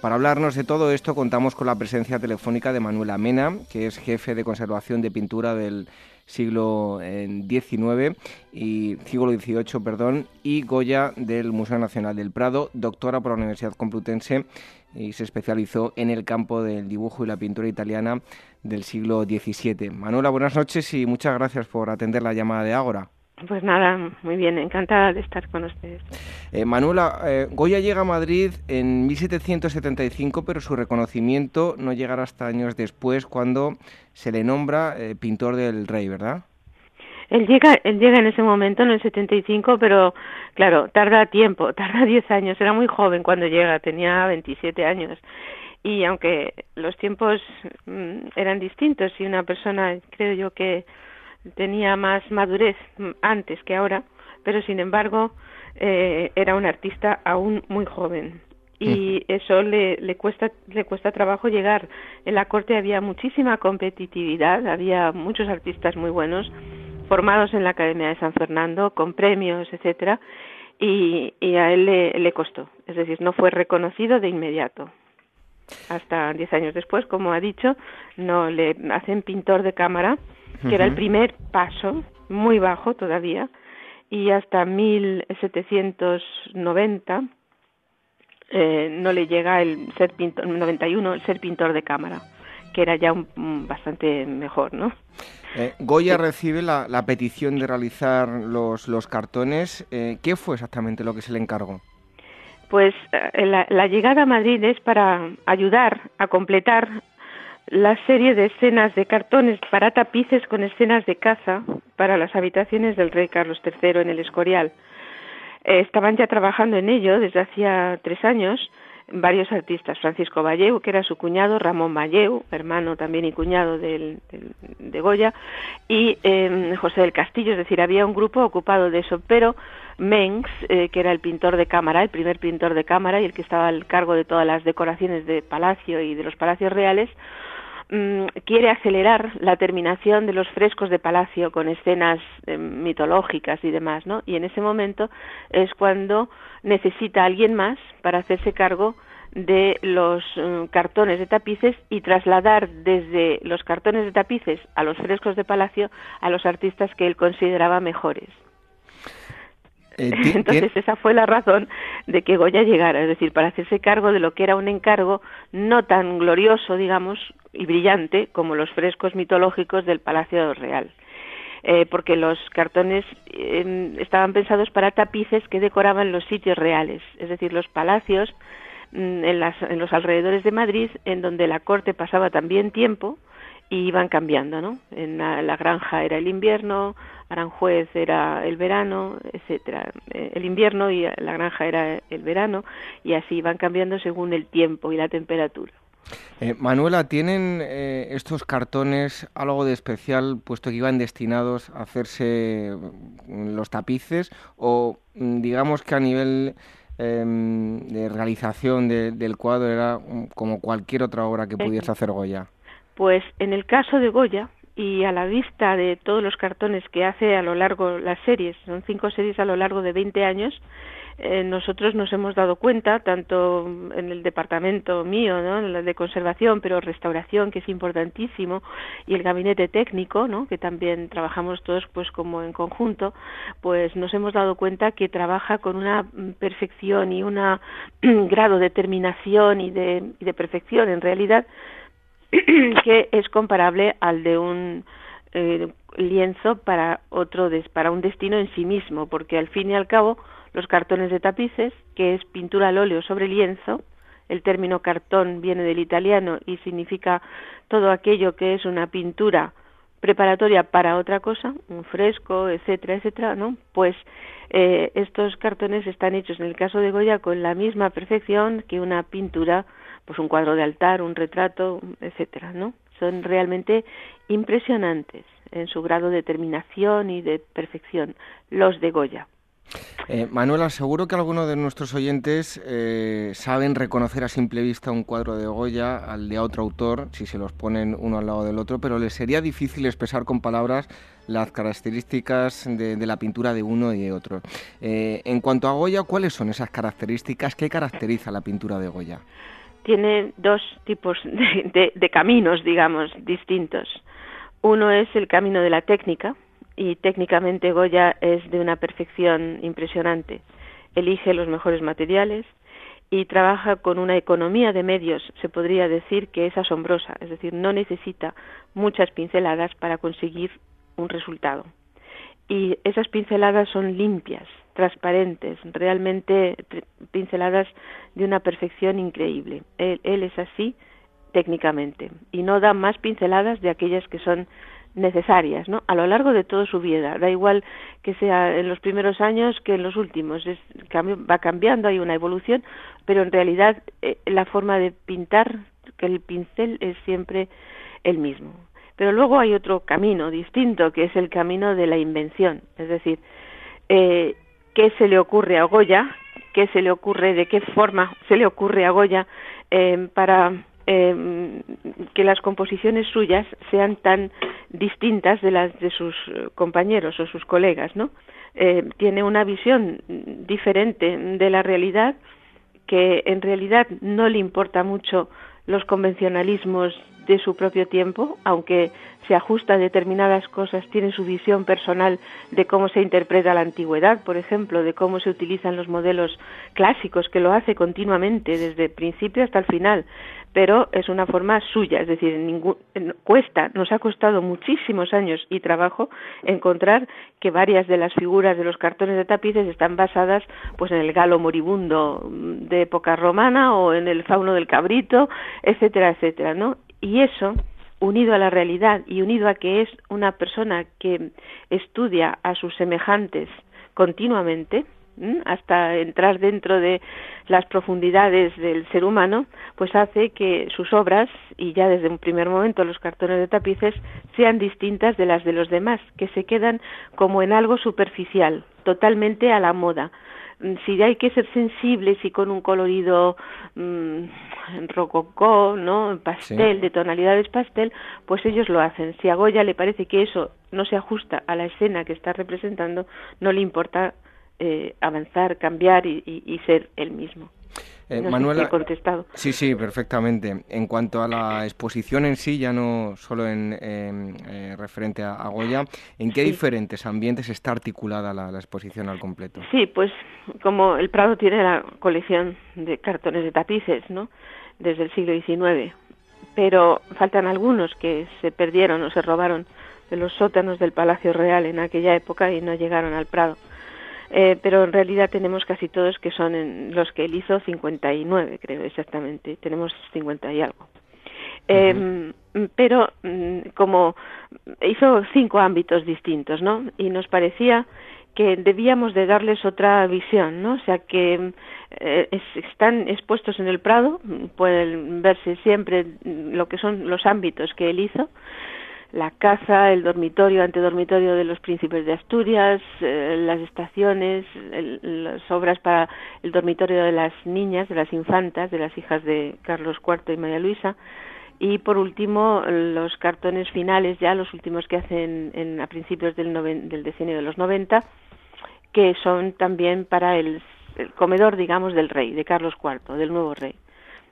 Para hablarnos de todo esto contamos con la presencia telefónica de Manuela Mena, que es jefe de conservación de pintura del siglo XIX y siglo XVIII, perdón, y Goya del Museo Nacional del Prado, doctora por la Universidad Complutense y se especializó en el campo del dibujo y la pintura italiana del siglo XVII. Manuela, buenas noches y muchas gracias por atender la llamada de Ágora. Pues nada, muy bien, encantada de estar con ustedes. Eh, Manuela, eh, Goya llega a Madrid en 1775, pero su reconocimiento no llegará hasta años después, cuando se le nombra eh, pintor del rey, ¿verdad? Él llega, él llega en ese momento, en el 75, pero claro, tarda tiempo, tarda 10 años. Era muy joven cuando llega, tenía 27 años. Y aunque los tiempos mm, eran distintos y una persona, creo yo que tenía más madurez antes que ahora, pero sin embargo eh, era un artista aún muy joven. Y eso le, le cuesta le cuesta trabajo llegar. En la corte había muchísima competitividad había muchos artistas muy buenos formados en la academia de San Fernando con premios etcétera y, y a él le, le costó. Es decir no fue reconocido de inmediato. Hasta diez años después como ha dicho no le hacen pintor de cámara que era el primer paso, muy bajo todavía, y hasta 1790 eh, no le llega el ser pintor, 91 el ser pintor de cámara, que era ya un, bastante mejor, ¿no? Eh, Goya recibe la, petición de realizar los, los cartones. Eh, ¿Qué fue exactamente lo que se le encargó? Pues eh, la, la, llegada a Madrid es para ayudar a completar la serie de escenas de cartones para tapices con escenas de caza para las habitaciones del rey Carlos III en el Escorial. Eh, estaban ya trabajando en ello desde hacía tres años varios artistas, Francisco Valleu, que era su cuñado, Ramón Valleu, hermano también y cuñado del, de Goya, y eh, José del Castillo, es decir, había un grupo ocupado de eso, pero Mengs, eh, que era el pintor de cámara, el primer pintor de cámara y el que estaba al cargo de todas las decoraciones de palacio y de los palacios reales, Mm, quiere acelerar la terminación de los frescos de palacio con escenas eh, mitológicas y demás, ¿no? Y en ese momento es cuando necesita a alguien más para hacerse cargo de los mm, cartones de tapices y trasladar desde los cartones de tapices a los frescos de palacio a los artistas que él consideraba mejores. Eh, Entonces esa fue la razón de que Goya llegara, es decir, para hacerse cargo de lo que era un encargo no tan glorioso, digamos, y brillante como los frescos mitológicos del Palacio Real. Eh, porque los cartones em, estaban pensados para tapices que decoraban los sitios reales, es decir, los palacios mm, en, en los alrededores de Madrid, en donde la corte pasaba también tiempo y iban cambiando, ¿no? En la granja era el invierno, Aranjuez era el verano, etcétera. Eh, el invierno y la granja era el verano y así van cambiando según el tiempo y la temperatura. Eh, Manuela, ¿tienen eh, estos cartones algo de especial, puesto que iban destinados a hacerse mm, los tapices, o mm, digamos que a nivel em, de realización del cuadro era mm, como cualquier otra obra que pudiese hacer Goya? Pues en el caso de Goya, y a la vista de todos los cartones que hace a lo largo las series, son cinco series a lo largo de 20 años, eh, nosotros nos hemos dado cuenta, tanto en el departamento mío, ¿no? en el de conservación, pero restauración, que es importantísimo, y el gabinete técnico, ¿no? que también trabajamos todos pues como en conjunto, pues nos hemos dado cuenta que trabaja con una perfección y un grado de terminación y de, y de perfección en realidad que es comparable al de un eh, lienzo para otro para un destino en sí mismo, porque al fin y al cabo los cartones de tapices, que es pintura al óleo sobre lienzo, el término cartón viene del italiano y significa todo aquello que es una pintura preparatoria para otra cosa, un fresco, etcétera, etcétera, ¿no? Pues eh, estos cartones están hechos en el caso de Goya con la misma perfección que una pintura pues un cuadro de altar, un retrato, etcétera, ¿no? Son realmente impresionantes en su grado de terminación y de perfección, los de Goya. Eh, Manuela, seguro que algunos de nuestros oyentes eh, saben reconocer a simple vista un cuadro de Goya al de otro autor, si se los ponen uno al lado del otro, pero les sería difícil expresar con palabras las características de, la pintura de uno y de otro. Eh, en cuanto a Goya, ¿cuáles son esas características? ¿Qué caracteriza la pintura de Goya? Tiene dos tipos de, caminos, digamos, distintos. Uno es el camino de la técnica, y técnicamente Goya es de una perfección impresionante. Elige los mejores materiales y trabaja con una economía de medios, se podría decir que es asombrosa, es decir, no necesita muchas pinceladas para conseguir un resultado. Y esas pinceladas son limpias, transparentes, realmente pinceladas de una perfección increíble. Él, es así técnicamente y no da más pinceladas de aquellas que son necesarias, ¿no? A lo largo de toda su vida, da igual que sea en los primeros años que en los últimos, es, va cambiando, hay una evolución, pero en realidad eh, la forma de pintar, que el pincel es siempre el mismo. Pero luego hay otro camino distinto, que es el camino de la invención, es decir, eh, qué se le ocurre a Goya, qué se le ocurre, de qué forma se le ocurre a Goya eh, para eh, que las composiciones suyas sean tan distintas de las de sus compañeros o sus colegas, ¿no? Eh, tiene una visión diferente de la realidad que en realidad no le importa mucho los convencionalismos de su propio tiempo, aunque se ajusta a determinadas cosas, tiene su visión personal de cómo se interpreta la antigüedad, por ejemplo, de cómo se utilizan los modelos clásicos, que lo hace continuamente, desde el principio hasta el final, pero es una forma suya, es decir, ningún, cuesta, nos ha costado muchísimos años y trabajo encontrar que varias de las figuras de los cartones de tapices están basadas pues en el galo moribundo de época romana o en el fauno del cabrito, etcétera, etcétera, ¿no? Y eso unido a la realidad y unido a que es una persona que estudia a sus semejantes continuamente, hasta entrar dentro de las profundidades del ser humano, pues hace que sus obras, y ya desde un primer momento los cartones de tapices, sean distintas de las de los demás, que se quedan como en algo superficial, totalmente a la moda, Mm, si hay que ser sensibles y con un colorido mmm, rococó, ¿no? pastel, de tonalidades pastel, pues ellos lo hacen. Si a Goya le parece que eso no se ajusta a la escena que está representando, no le importa eh, avanzar, cambiar y, y ser el mismo. Eh, Manuela, contestado. Sí, sí, perfectamente. En cuanto a la exposición en sí, ya no solo en eh, referente a, Goya, ¿en qué diferentes ambientes está articulada la, exposición al completo? Sí, pues como el Prado tiene la colección de cartones de tapices, ¿no? Desde el siglo XIX, pero faltan algunos que se perdieron o se robaron de los sótanos del Palacio Real en aquella época y no llegaron al Prado. Eh, pero en realidad tenemos casi todos que son en los que él hizo 59, creo exactamente, tenemos 50 y algo. Em, pero mm, como hizo cinco ámbitos distintos, ¿no? Y nos parecía que debíamos de darles otra visión, ¿no? O sea que eh, están expuestos en el Prado, pueden verse siempre lo que son los ámbitos que él hizo, la casa, el dormitorio, antedormitorio de los príncipes de Asturias, eh, las estaciones, las obras para el dormitorio de las niñas, de las infantas, de las hijas de Carlos IV y María Luisa, y por último los cartones finales, ya los últimos que hacen en, a principios del, del decenio de los 90, que son también para el, el comedor, digamos, del rey, de Carlos IV, del nuevo rey.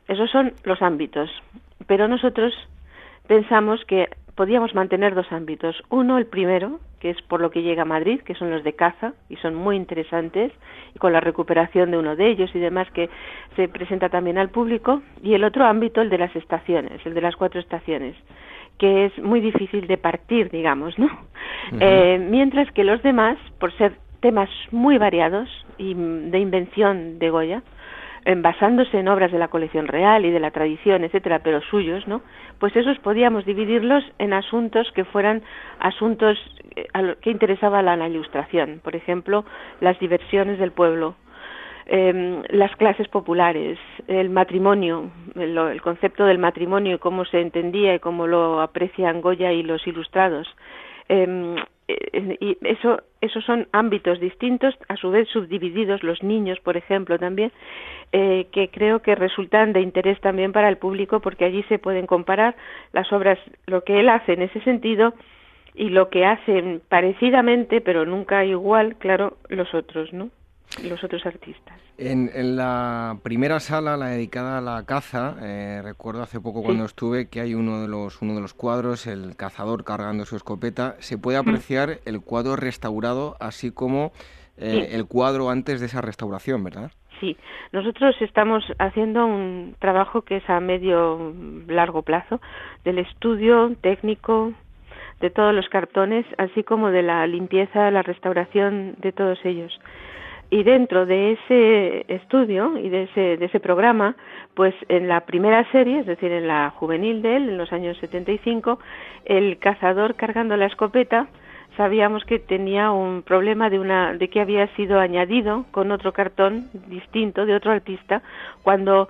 Esos son los ámbitos, pero nosotros pensamos que podíamos mantener dos ámbitos. Uno, el primero, que es por lo que llega a Madrid, que son los de caza, y son muy interesantes, y con la recuperación de uno de ellos y demás que se presenta también al público. Y el otro ámbito, el de las estaciones, el de las cuatro estaciones que es muy difícil de partir, digamos, ¿no? eh, mientras que los demás, por ser temas muy variados y de invención de Goya, basándose en obras de la colección real y de la tradición, etcétera, pero suyos, ¿no? Pues esos podíamos dividirlos en asuntos que fueran asuntos eh, que interesaba a la ilustración, por ejemplo, las diversiones del pueblo, eh, las clases populares, el matrimonio, el, el, concepto del matrimonio y cómo se entendía y cómo lo aprecian Goya y los ilustrados, eh, y eso, esos son ámbitos distintos, a su vez subdivididos, los niños, por ejemplo, también, eh, que creo que resultan de interés también para el público porque allí se pueden comparar las obras, lo que él hace en ese sentido y lo que hacen parecidamente, pero nunca igual, claro, los otros, ¿no? Los otros artistas. En, la primera sala, la dedicada a la caza, eh, recuerdo hace poco cuando estuve que hay uno de los uno de los cuadros, el cazador cargando su escopeta. Se puede apreciar el cuadro restaurado, así como eh, el cuadro antes de esa restauración, ¿verdad? Sí, nosotros estamos haciendo un trabajo que es a medio largo plazo del estudio técnico de todos los cartones, así como de la limpieza, la restauración de todos ellos y dentro de ese estudio y de ese, de ese programa, pues en la primera serie, es decir, en la juvenil de él, en los años 75, el cazador cargando la escopeta, sabíamos que tenía un problema de una de que había sido añadido con otro cartón distinto de otro artista cuando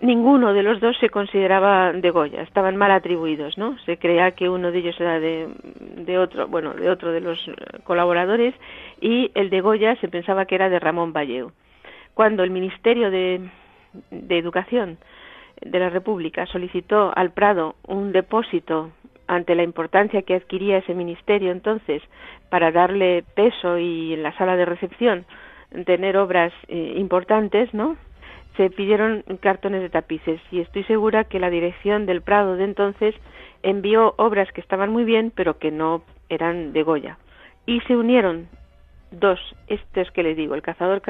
ninguno de los dos se consideraba de Goya, estaban mal atribuidos, ¿no? Se creía que uno de ellos era de, otro, bueno, de otro de los colaboradores y el de Goya se pensaba que era de Ramón Valleu. Cuando el Ministerio de, de Educación de la República solicitó al Prado un depósito ante la importancia que adquiría ese ministerio entonces para darle peso y en la sala de recepción tener obras eh, importantes, ¿no? Se pidieron cartones de tapices y estoy segura que la dirección del Prado de entonces envió obras que estaban muy bien pero que no eran de Goya. Y se unieron dos, este es que le digo, el cazador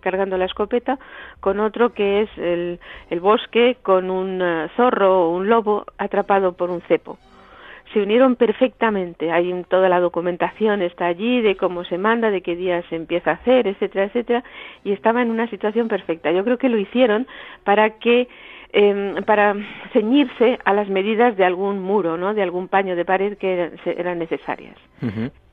cargando la escopeta, con otro que es el, el bosque con un eh, zorro o un lobo atrapado por un cepo se unieron perfectamente. Hay toda la documentación está allí de cómo se manda, de qué día se empieza a hacer, etcétera, etcétera, y estaba en una situación perfecta. Yo creo que lo hicieron para que eh, para ceñirse a las medidas de algún muro, ¿no? De algún paño de pared que eran necesarias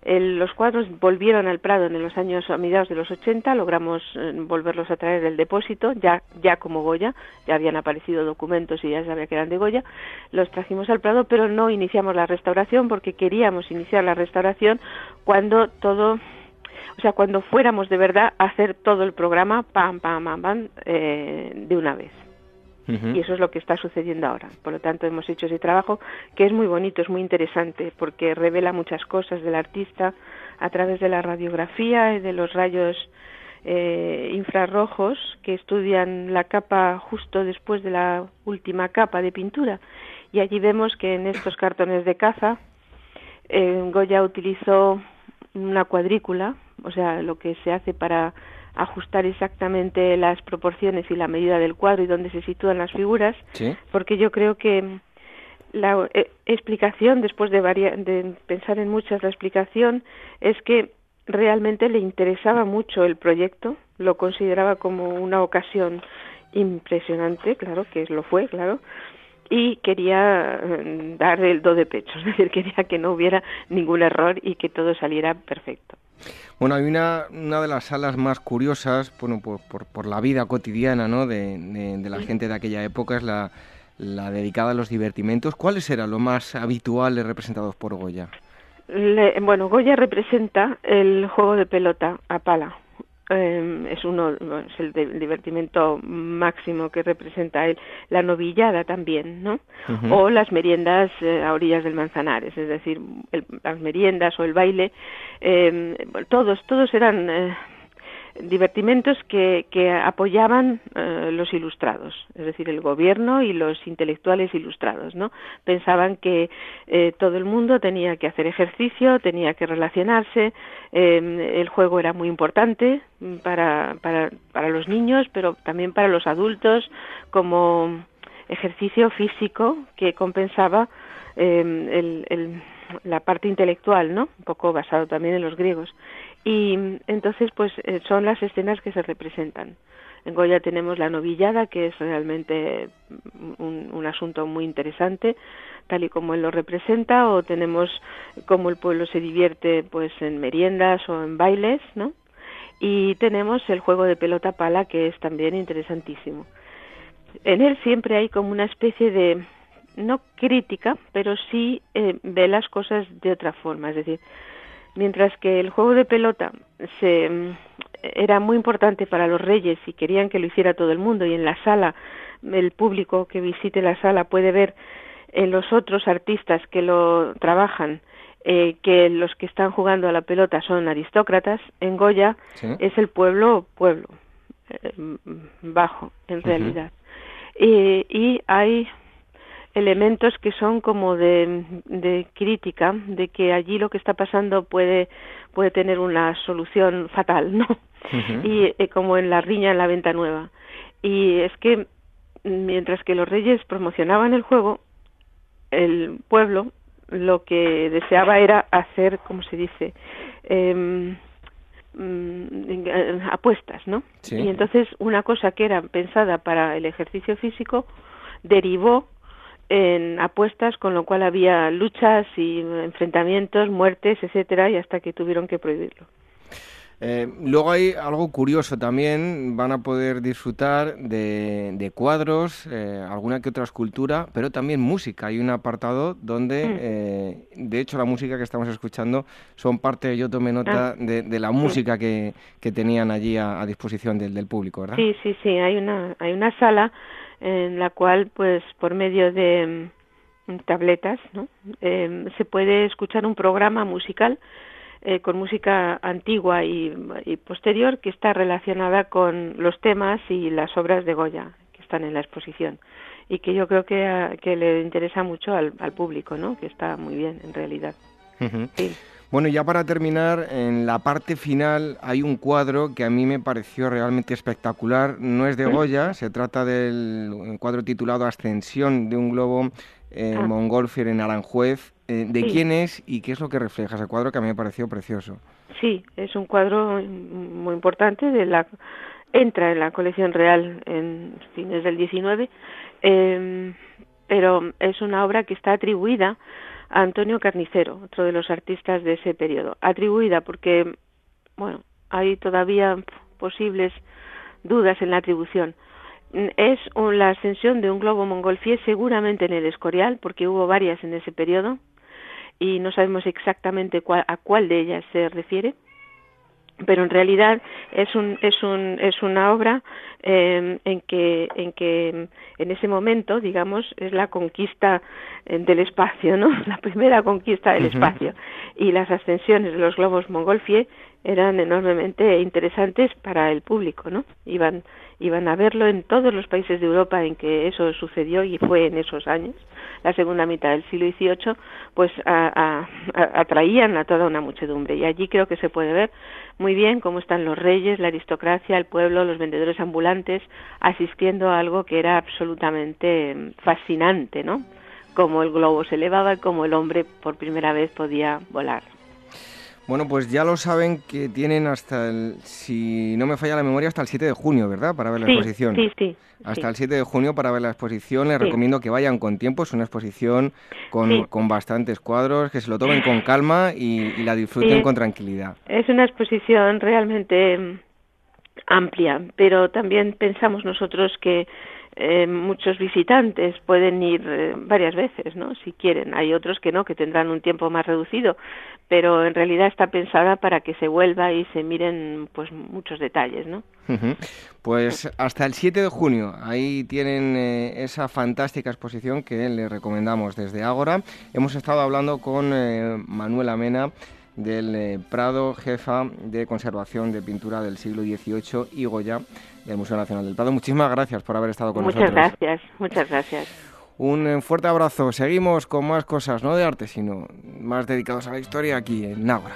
los cuadros volvieron al Prado en los años a mediados de los 80, logramos eh, volverlos a traer del depósito, ya, ya como Goya, ya habían aparecido documentos y ya sabía que eran de Goya, los trajimos al Prado, pero no iniciamos la restauración porque queríamos iniciar la restauración cuando todo o sea, cuando fuéramos de verdad a hacer todo el programa, pam, pam, pam, pam, eh, de una vez. Y eso es lo que está sucediendo ahora. Por lo tanto, hemos hecho ese trabajo que es muy bonito, es muy interesante, porque revela muchas cosas del artista a través de la radiografía y de los rayos eh, infrarrojos que estudian la capa justo después de la última capa de pintura. Y allí vemos que en estos cartones de caza, eh, Goya utilizó una cuadrícula, o sea, lo que se hace para ajustar exactamente las proporciones y la medida del cuadro y dónde se sitúan las figuras, porque yo creo que la eh, explicación, después de, de pensar en muchas, la explicación es que realmente le interesaba mucho el proyecto, lo consideraba como una ocasión impresionante, claro, que lo fue, claro, y quería eh, dar el do de pecho, es decir, quería que no hubiera ningún error y que todo saliera perfecto. Bueno, hay una, una de las salas más curiosas, bueno, por, por, la vida cotidiana ¿no? de, de, la gente de aquella época, es la, la dedicada a los divertimentos. ¿Cuáles eran los más habituales representados por Goya? bueno, Goya representa el juego de pelota a pala. Eh, es uno es el, divertimento máximo que representa él la novillada también no o las meriendas eh, a orillas del Manzanares es decir las meriendas o el baile eh, todos todos eran eh, divertimentos que, que apoyaban eh, los ilustrados, es decir, el gobierno y los intelectuales ilustrados, ¿no? Pensaban que eh, todo el mundo tenía que hacer ejercicio, tenía que relacionarse, eh, el juego era muy importante para, para, para los niños, pero también para los adultos como ejercicio físico que compensaba el, el, la parte intelectual, ¿no? Un poco basado también en los griegos. Y entonces, pues eh, son las escenas que se representan. En Goya tenemos la novillada, que es realmente un, un, asunto muy interesante, tal y como él lo representa, o tenemos cómo el pueblo se divierte pues en meriendas o en bailes, ¿no? Y tenemos el juego de pelota pala, que es también interesantísimo. En él siempre hay como una especie de, no crítica, pero sí eh, ve las cosas de otra forma, es decir, mientras que el juego de pelota se, mm, era muy importante para los reyes y querían que lo hiciera todo el mundo y en la sala el público que visite la sala puede ver en los otros artistas que lo trabajan eh, que los que están jugando a la pelota son aristócratas en Goya es el pueblo pueblo eh, bajo en realidad. Y hay elementos que son como de, crítica de que allí lo que está pasando puede puede tener una solución fatal no y eh, como en la riña en la venta nueva. Y es que mientras que los reyes promocionaban el juego el pueblo lo que deseaba era hacer como se dice em, mm, apuestas no y entonces una cosa que era pensada para el ejercicio físico derivó en apuestas, con lo cual había luchas y enfrentamientos, muertes, etcétera, y hasta que tuvieron que prohibirlo. Eh, luego hay algo curioso también, van a poder disfrutar de, cuadros, eh, alguna que otra escultura, pero también música. Hay un apartado donde, mm. eh, de hecho, la música que estamos escuchando son parte, yo tomé nota, ah. de, la música que, que, tenían allí a, disposición del, del, público, ¿verdad? Sí, sí, sí, hay una, hay una sala en la cual pues por medio de mm, tabletas ¿no? Em, se puede escuchar un programa musical eh, con música antigua y, posterior que está relacionada con los temas y las obras de Goya que están en la exposición y que yo creo que, que le interesa mucho al, público, ¿no? Que está muy bien en realidad. Bueno, ya para terminar, en la parte final hay un cuadro que a mí me pareció realmente espectacular. No es de Goya, se trata del cuadro titulado Ascensión de un globo eh, ah. Montgolfier en Aranjuez. Eh, ¿De quién es y qué es lo que refleja ese cuadro que a mí me pareció precioso? Sí, es un cuadro muy importante de la entra en la colección real en fines del 19, em, pero es una obra que está atribuida a Antonio Carnicero, otro de los artistas de ese periodo. Atribuida porque, bueno, hay todavía posibles dudas en la atribución es la ascensión de un globo mongolfier seguramente en el Escorial, porque hubo varias en ese periodo y no sabemos exactamente a cuál de ellas se refiere pero en realidad es un es un es una obra eh, en que en que en ese momento digamos es la conquista eh, del espacio no la primera conquista del espacio. Y las ascensiones de los globos mongolfier eran enormemente interesantes para el público no iban iban a verlo en todos los países de Europa en que eso sucedió y fue en esos años la segunda mitad del siglo XVIII, pues atraían a toda una muchedumbre. Y allí creo que se puede ver muy bien cómo están los reyes, la aristocracia, el pueblo, los vendedores ambulantes, asistiendo a algo que era absolutamente fascinante, ¿no? Cómo el globo se elevaba y cómo el hombre por primera vez podía volar. Bueno, pues ya lo saben que tienen hasta el, si no me falla la memoria, hasta el 7 de junio, ¿verdad? Para ver la exposición. Sí, sí. Hasta el 7 de junio para ver la exposición. Les recomiendo que vayan con tiempo. Es una exposición con, con bastantes cuadros, que se lo tomen con calma y, la disfruten con tranquilidad. Es una exposición realmente mm, amplia, pero también pensamos nosotros que eh, muchos visitantes pueden ir eh, varias veces, ¿no? Si quieren. Hay otros que no, que tendrán un tiempo más reducido, pero en realidad está pensada para que se vuelva y se miren, pues, muchos detalles, ¿no? Pues hasta el 7 de junio, ahí tienen eh, esa fantástica exposición que les recomendamos desde Ágora. Hemos estado hablando con Manuela Mena del Prado, jefa de conservación de pintura del siglo XVIII y Goya del Museo Nacional del Prado. Muchísimas gracias por haber estado con nosotros. Muchas gracias, muchas gracias. Un eh, fuerte abrazo. Seguimos con más cosas, no de arte, sino más dedicados a la historia aquí en Nágora.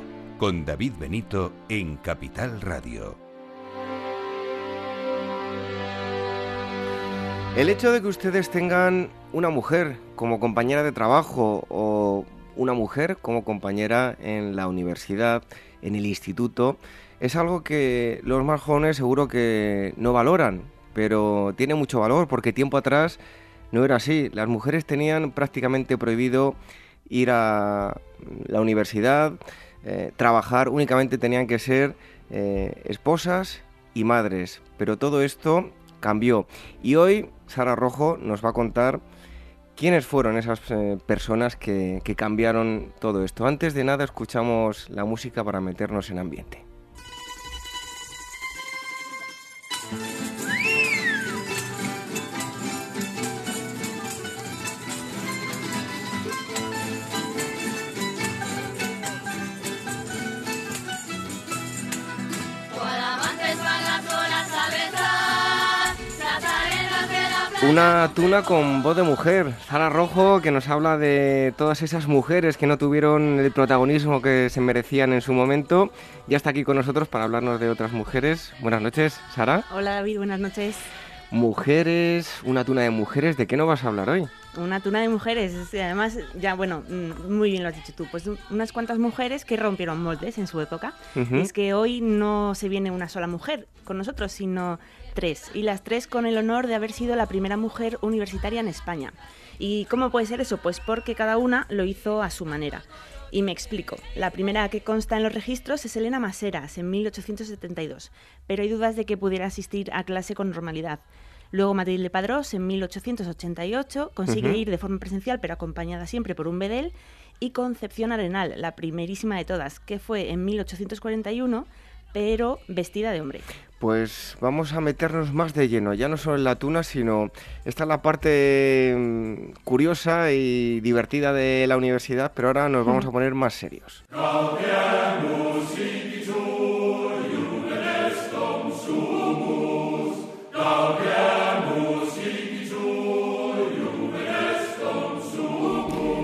con David Benito en Capital Radio. El hecho de que ustedes tengan una mujer como compañera de trabajo o una mujer como compañera en la universidad, en el instituto, es algo que los más jóvenes seguro que no valoran, pero tiene mucho valor porque tiempo atrás no era así. Las mujeres tenían prácticamente prohibido ir a la universidad, eh, trabajar, únicamente tenían que ser eh, esposas y madres. Pero todo esto cambió. Y hoy Sara Rojo nos va a contar quiénes fueron esas eh, personas que cambiaron todo esto. Antes de nada escuchamos la música para meternos en ambiente. Una tuna con voz de mujer, Sara Rojo, que nos habla de todas esas mujeres que no tuvieron el protagonismo que se merecían en su momento. Ya está aquí con nosotros para hablarnos de otras mujeres. Buenas noches, Sara. Hola David, buenas noches. Mujeres, una tuna de mujeres. ¿De qué no vas a hablar hoy? Una tuna de mujeres, además, ya bueno, mm, muy bien lo has dicho tú, pues unas cuantas mujeres que rompieron moldes en su época. Es que hoy no se viene una sola mujer con nosotros, sino tres. Y las tres con el honor de haber sido la primera mujer universitaria en España. ¿Y cómo puede ser eso? Pues porque cada una lo hizo a su manera. Y me explico. La primera que consta en los registros es Elena Maseras, en 1872, pero hay dudas de que pudiera asistir a clase con normalidad. Luego Matilde Padrós, en 1888, consigue ir de forma presencial, pero acompañada siempre por un bedel. Y Concepción Arenal, la primerísima de todas, que fue en 1841, pero vestida de hombre. Pues vamos a meternos más de lleno, ya no solo en la tuna, sino esta es la parte mm, curiosa y divertida de la universidad, pero ahora nos vamos a poner más serios.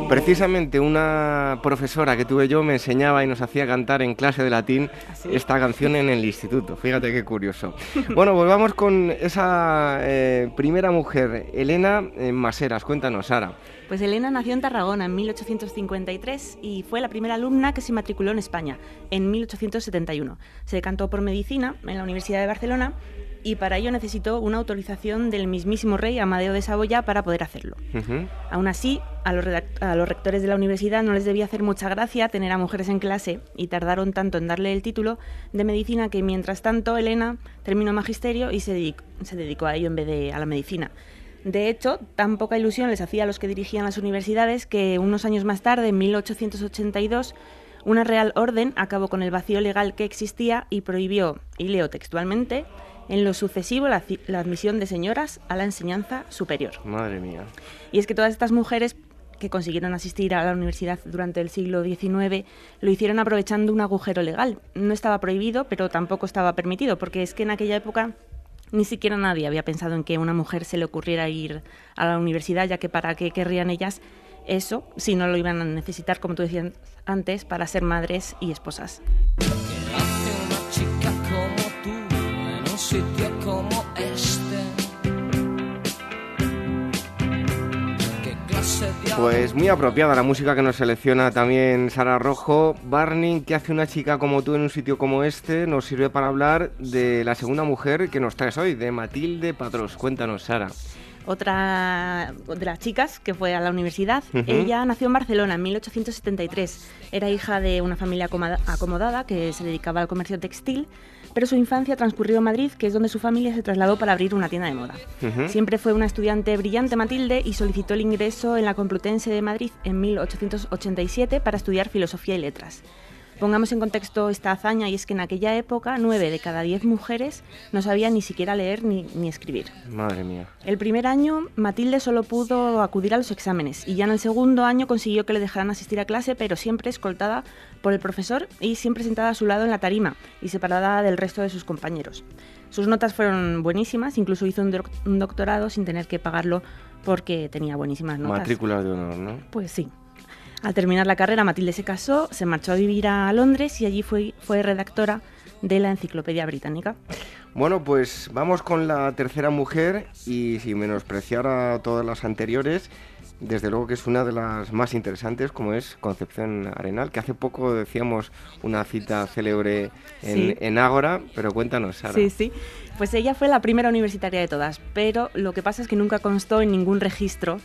Precisamente una profesora que tuve yo me enseñaba y nos hacía cantar en clase de latín ¿Ah, esta canción en el instituto. Fíjate qué curioso. bueno, volvamos con esa eh, primera mujer, Elena eh, Maseras. Cuéntanos, Sara. Pues Elena nació en Tarragona en 1853 y fue la primera alumna que se matriculó en España en 1871. Se decantó por medicina en la Universidad de Barcelona y para ello necesitó una autorización del mismísimo rey Amadeo de Saboya para poder hacerlo. Aún así, a los, a los, rectores de la universidad no les debía hacer mucha gracia tener a mujeres en clase y tardaron tanto en darle el título de medicina que mientras tanto Elena terminó magisterio y se dedicó a ello en vez de a la medicina. De hecho, tan poca ilusión les hacía a los que dirigían las universidades que unos años más tarde, en 1882, una real orden acabó con el vacío legal que existía y prohibió, y leo textualmente, en lo sucesivo la, admisión de señoras a la enseñanza superior. Madre mía. Y es que todas estas mujeres que consiguieron asistir a la universidad durante el siglo XIX lo hicieron aprovechando un agujero legal. No estaba prohibido, pero tampoco estaba permitido, porque es que en aquella época ni siquiera nadie había pensado en que a una mujer se le ocurriera ir a la universidad, ya que para qué querrían ellas eso si no lo iban a necesitar, como tú decías antes, para ser madres y esposas. Pues muy apropiada la música que nos selecciona también Sara Rojo. Barney, ¿qué hace una chica como tú en un sitio como este? Nos sirve para hablar de la segunda mujer que nos traes hoy, de Matilde Padrós. Cuéntanos, Sara otra de las chicas que fue a la universidad. Ella nació en Barcelona en 1873. Era hija de una familia acomodada que se dedicaba al comercio textil pero su infancia transcurrió en Madrid, que es donde su familia se trasladó para abrir una tienda de moda. Siempre fue una estudiante brillante Matilde y solicitó el ingreso en la Complutense de Madrid en 1887 para estudiar filosofía y letras. Pongamos en contexto esta hazaña y es que en aquella época nueve de cada diez mujeres no sabían ni siquiera leer ni, ni, escribir. Madre mía. El primer año Matilde solo pudo acudir a los exámenes y ya en el segundo año consiguió que le dejaran asistir a clase, pero siempre escoltada por el profesor y siempre sentada a su lado en la tarima y separada del resto de sus compañeros. Sus notas fueron buenísimas, incluso hizo un, doctorado sin tener que pagarlo porque tenía buenísimas notas. Matrícula de honor, ¿no? Pues sí. Al terminar la carrera, Matilde se casó, se marchó a vivir a Londres y allí fue, fue redactora de la Enciclopedia Británica. Bueno, pues vamos con la tercera mujer y sin menospreciar a todas las anteriores, desde luego que es una de las más interesantes, como es Concepción Arenal, que hace poco decíamos una cita célebre en, en Ágora, pero cuéntanos, Sara. Sí, sí. Pues ella fue la primera universitaria de todas, pero lo que pasa es que nunca constó en ningún registro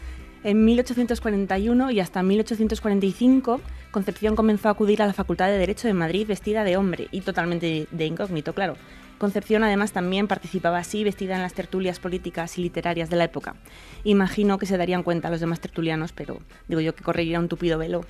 en 1841 y hasta 1845, Concepción comenzó a acudir a la Facultad de Derecho de Madrid vestida de hombre y totalmente de incógnito, claro. Concepción además también participaba así, vestida en las tertulias políticas y literarias de la época. Imagino que se darían cuenta los demás tertulianos, pero digo yo que correría un tupido velo.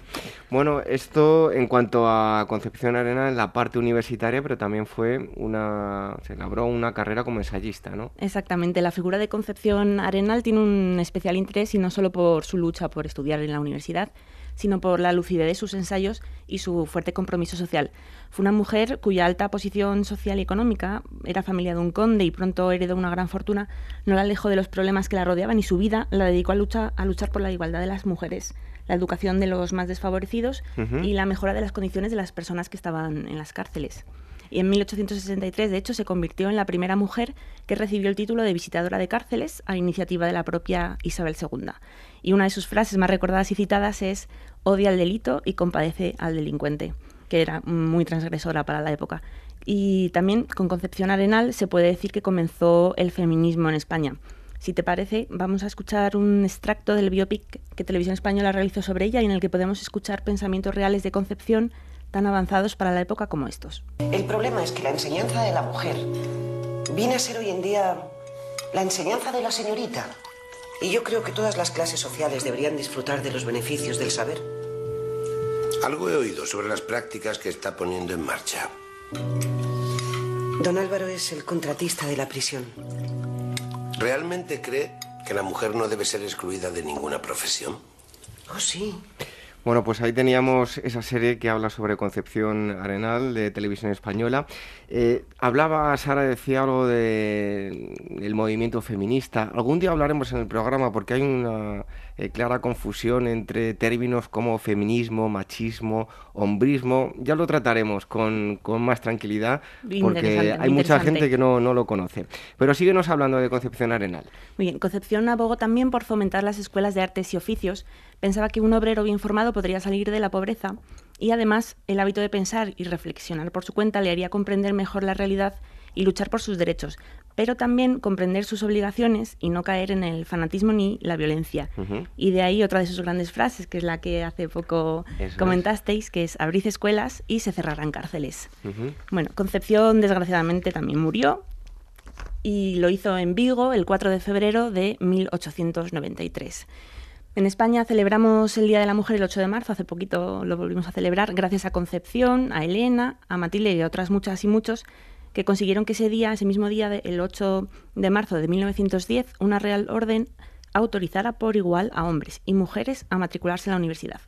Bueno, esto en cuanto a Concepción Arena en la parte universitaria, pero también fue una. se labró una carrera como ensayista, ¿no? Exactamente. La figura de Concepción Arenal tiene un especial interés y no solo por su lucha por estudiar en la universidad, sino por la lucidez de sus ensayos y su fuerte compromiso social. Fue una mujer cuya alta posición social y económica, era familia de un conde y pronto heredó una gran fortuna, no la alejó de los problemas que la rodeaban y su vida la dedicó a, lucha, a luchar por la igualdad de las mujeres, la educación de los más desfavorecidos y la mejora de las condiciones de las personas que estaban en las cárceles. y en 1863 de hecho se convirtió en la primera mujer que recibió el título de visitadora de cárceles a iniciativa de la propia Isabel II. Y una de sus frases más recordadas y citadas es odia al delito y compadece al delincuente, que era muy transgresora para la época. Y también con Concepción Arenal se puede decir que comenzó el feminismo en España. Si te parece, vamos a escuchar un extracto del biopic que Televisión Española realizó sobre ella y en el que podemos escuchar pensamientos reales de Concepción tan avanzados para la época como estos. El problema es que la enseñanza de la mujer viene a ser hoy en día la enseñanza de la señorita. Y yo creo que todas las clases sociales deberían disfrutar de los beneficios del saber. Algo he oído sobre las prácticas que está poniendo en marcha. Don Álvaro es el contratista de la prisión. ¿Realmente cree que la mujer no debe ser excluida de ninguna profesión? Oh, sí. Bueno, pues ahí teníamos esa serie que habla sobre Concepción Arenal de Televisión Española. Eh, hablaba, Sara decía algo del movimiento feminista. Algún día hablaremos en el programa porque hay una eh, clara confusión entre términos como feminismo, machismo, hombrismo. Ya lo trataremos con, más tranquilidad porque hay mucha gente que no, no lo conoce. Pero síguenos hablando de Concepción Arenal. Muy bien, Concepción abogó también por fomentar las escuelas de artes y oficios Pensaba que un obrero bien formado podría salir de la pobreza y además el hábito de pensar y reflexionar por su cuenta le haría comprender mejor la realidad y luchar por sus derechos, pero también comprender sus obligaciones y no caer en el fanatismo ni la violencia. Y de ahí otra de sus grandes frases, que es la que hace poco comentasteis, que es abrid escuelas y se cerrarán cárceles. Bueno, Concepción desgraciadamente también murió y lo hizo en Vigo el 4 de febrero de 1893. En España celebramos el Día de la Mujer el 8 de marzo, hace poquito lo volvimos a celebrar, gracias a Concepción, a Elena, a Matilde y a otras muchas y muchos que consiguieron que ese día, ese mismo día, el 8 de marzo de 1910, una Real Orden autorizara por igual a hombres y mujeres a matricularse en la universidad.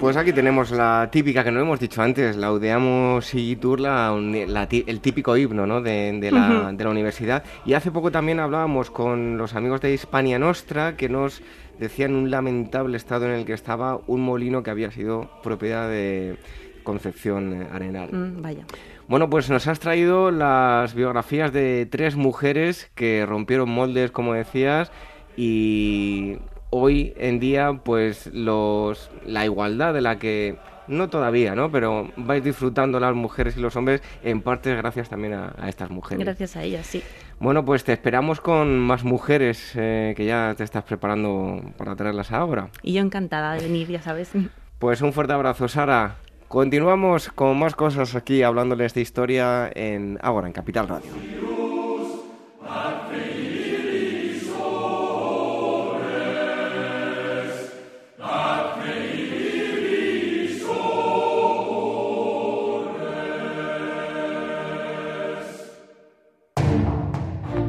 Pues aquí tenemos la típica que no hemos dicho antes, la Udeamos y Turla, el típico himno ¿no? de, la, de, la, universidad. Y hace poco también hablábamos con los amigos de Hispania Nostra que nos decían un lamentable estado en el que estaba un molino que había sido propiedad de Concepción Arenal. Mm, vaya. Bueno, pues nos has traído las biografías de tres mujeres que rompieron moldes, como decías, y hoy en día pues los la igualdad de la que no todavía, ¿no? Pero vais disfrutando las mujeres y los hombres en parte gracias también a, estas mujeres. Gracias a ellas, sí. Bueno, pues te esperamos con más mujeres eh, que ya te estás preparando para traerlas ahora. Y yo encantada de venir, ya sabes. Pues un fuerte abrazo, Sara. Continuamos con más cosas aquí hablándoles de historia en ahora en Capital Radio.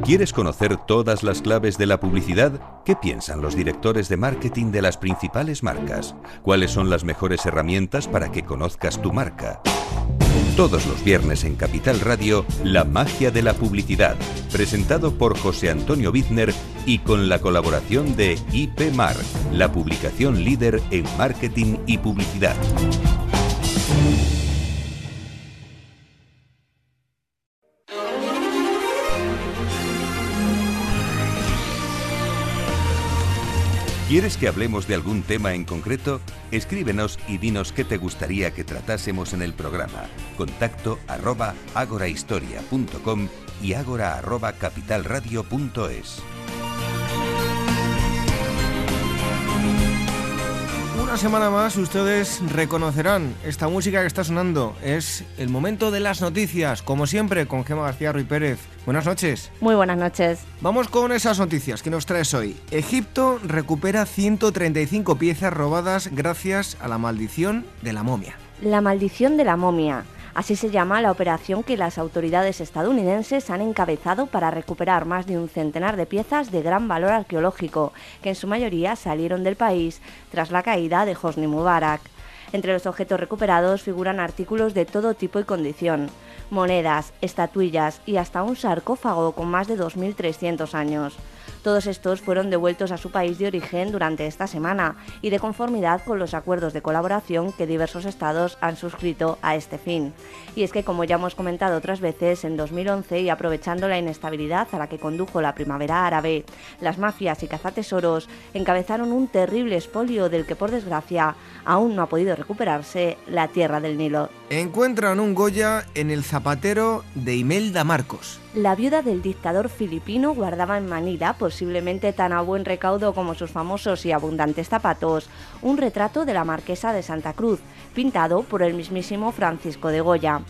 ¿Quieres conocer todas las claves de la publicidad? ¿Qué piensan los directores de marketing de las principales marcas? ¿Cuáles son las mejores herramientas para que conozcas tu marca? Todos los viernes en Capital Radio, La magia de la publicidad, presentado por José Antonio Bizner y con la colaboración de IP Mar, la publicación líder en marketing y publicidad. ¿Quieres que hablemos de algún tema en concreto? Escríbenos y dinos qué te gustaría que tratásemos en el programa. Contacto arroba agorahistoria.com y agora arroba capitalradio.es. Una semana más ustedes reconocerán esta música que está sonando. Es el momento de las noticias, como siempre, con Gema García Ruiz Pérez. Buenas noches. Muy buenas noches. Vamos con esas noticias que nos traes hoy. Egipto recupera 135 piezas robadas gracias a la maldición de la momia. La maldición de la momia. Así se llama la operación que las autoridades estadounidenses han encabezado para recuperar más de un centenar de piezas de gran valor arqueológico, que en su mayoría salieron del país tras la caída de Hosni Mubarak. Entre los objetos recuperados figuran artículos de todo tipo y condición. monedas, estatuillas y hasta un sarcófago con más de 2.300 años. Todos estos fueron devueltos a su país de origen durante esta semana y de conformidad con los acuerdos de colaboración que diversos estados han suscrito a este fin. Y es que, como ya hemos comentado otras veces, en 2011 y aprovechando la inestabilidad a la que condujo la primavera árabe, las mafias y cazatesoros encabezaron un terrible espolio del que, por desgracia, aún no ha podido recuperarse la tierra del Nilo. Encuentran un Goya en el zapatero de Imelda Marcos. La viuda del dictador filipino guardaba en Manila, posiblemente tan a buen recaudo como sus famosos y abundantes zapatos, un retrato de la marquesa de Santa Cruz, pintado por el mismísimo Francisco de Goya.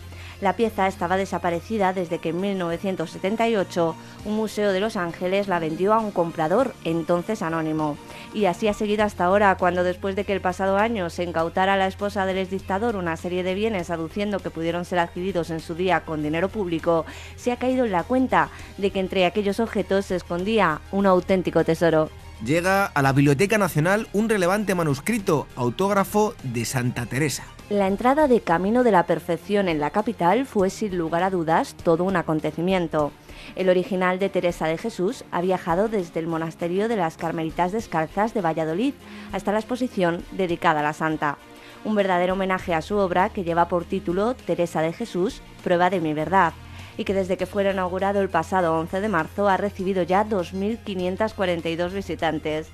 La pieza estaba desaparecida desde que en 1978 un museo de Los Ángeles la vendió a un comprador, entonces anónimo. Y así ha seguido hasta ahora, cuando después de que el pasado año se incautara la esposa del exdictador una serie de bienes aduciendo que pudieron ser adquiridos en su día con dinero público, se ha caído en la cuenta de que entre aquellos objetos se escondía un auténtico tesoro. Llega a la Biblioteca Nacional un relevante manuscrito, autógrafo de Santa Teresa. La entrada de Camino de la Perfección en la capital fue sin lugar a dudas todo un acontecimiento. El original de Teresa de Jesús ha viajado desde el monasterio de las Carmelitas Descalzas de Valladolid hasta la exposición dedicada a la santa. Un verdadero homenaje a su obra que lleva por título Teresa de Jesús, Prueba de mi verdad, y que desde que fue inaugurado el pasado 11 de marzo ha recibido ya 2.542 visitantes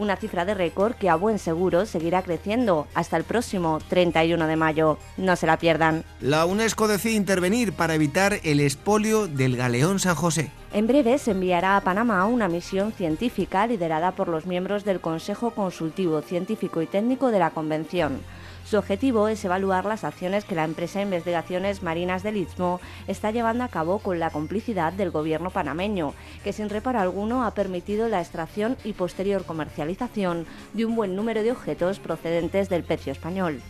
una cifra de récord que a buen seguro seguirá creciendo hasta el próximo 31 de mayo. No se la pierdan. La UNESCO decide intervenir para evitar el expolio del galeón San José. En breve se enviará a Panamá una misión científica liderada por los miembros del Consejo Consultivo Científico y Técnico de la Convención. Su objetivo es evaluar las acciones que la empresa investigaciones marinas del Istmo está llevando a cabo con la complicidad del gobierno panameño, que sin reparo alguno ha permitido la extracción y posterior comercialización de un buen número de objetos procedentes del pecio español.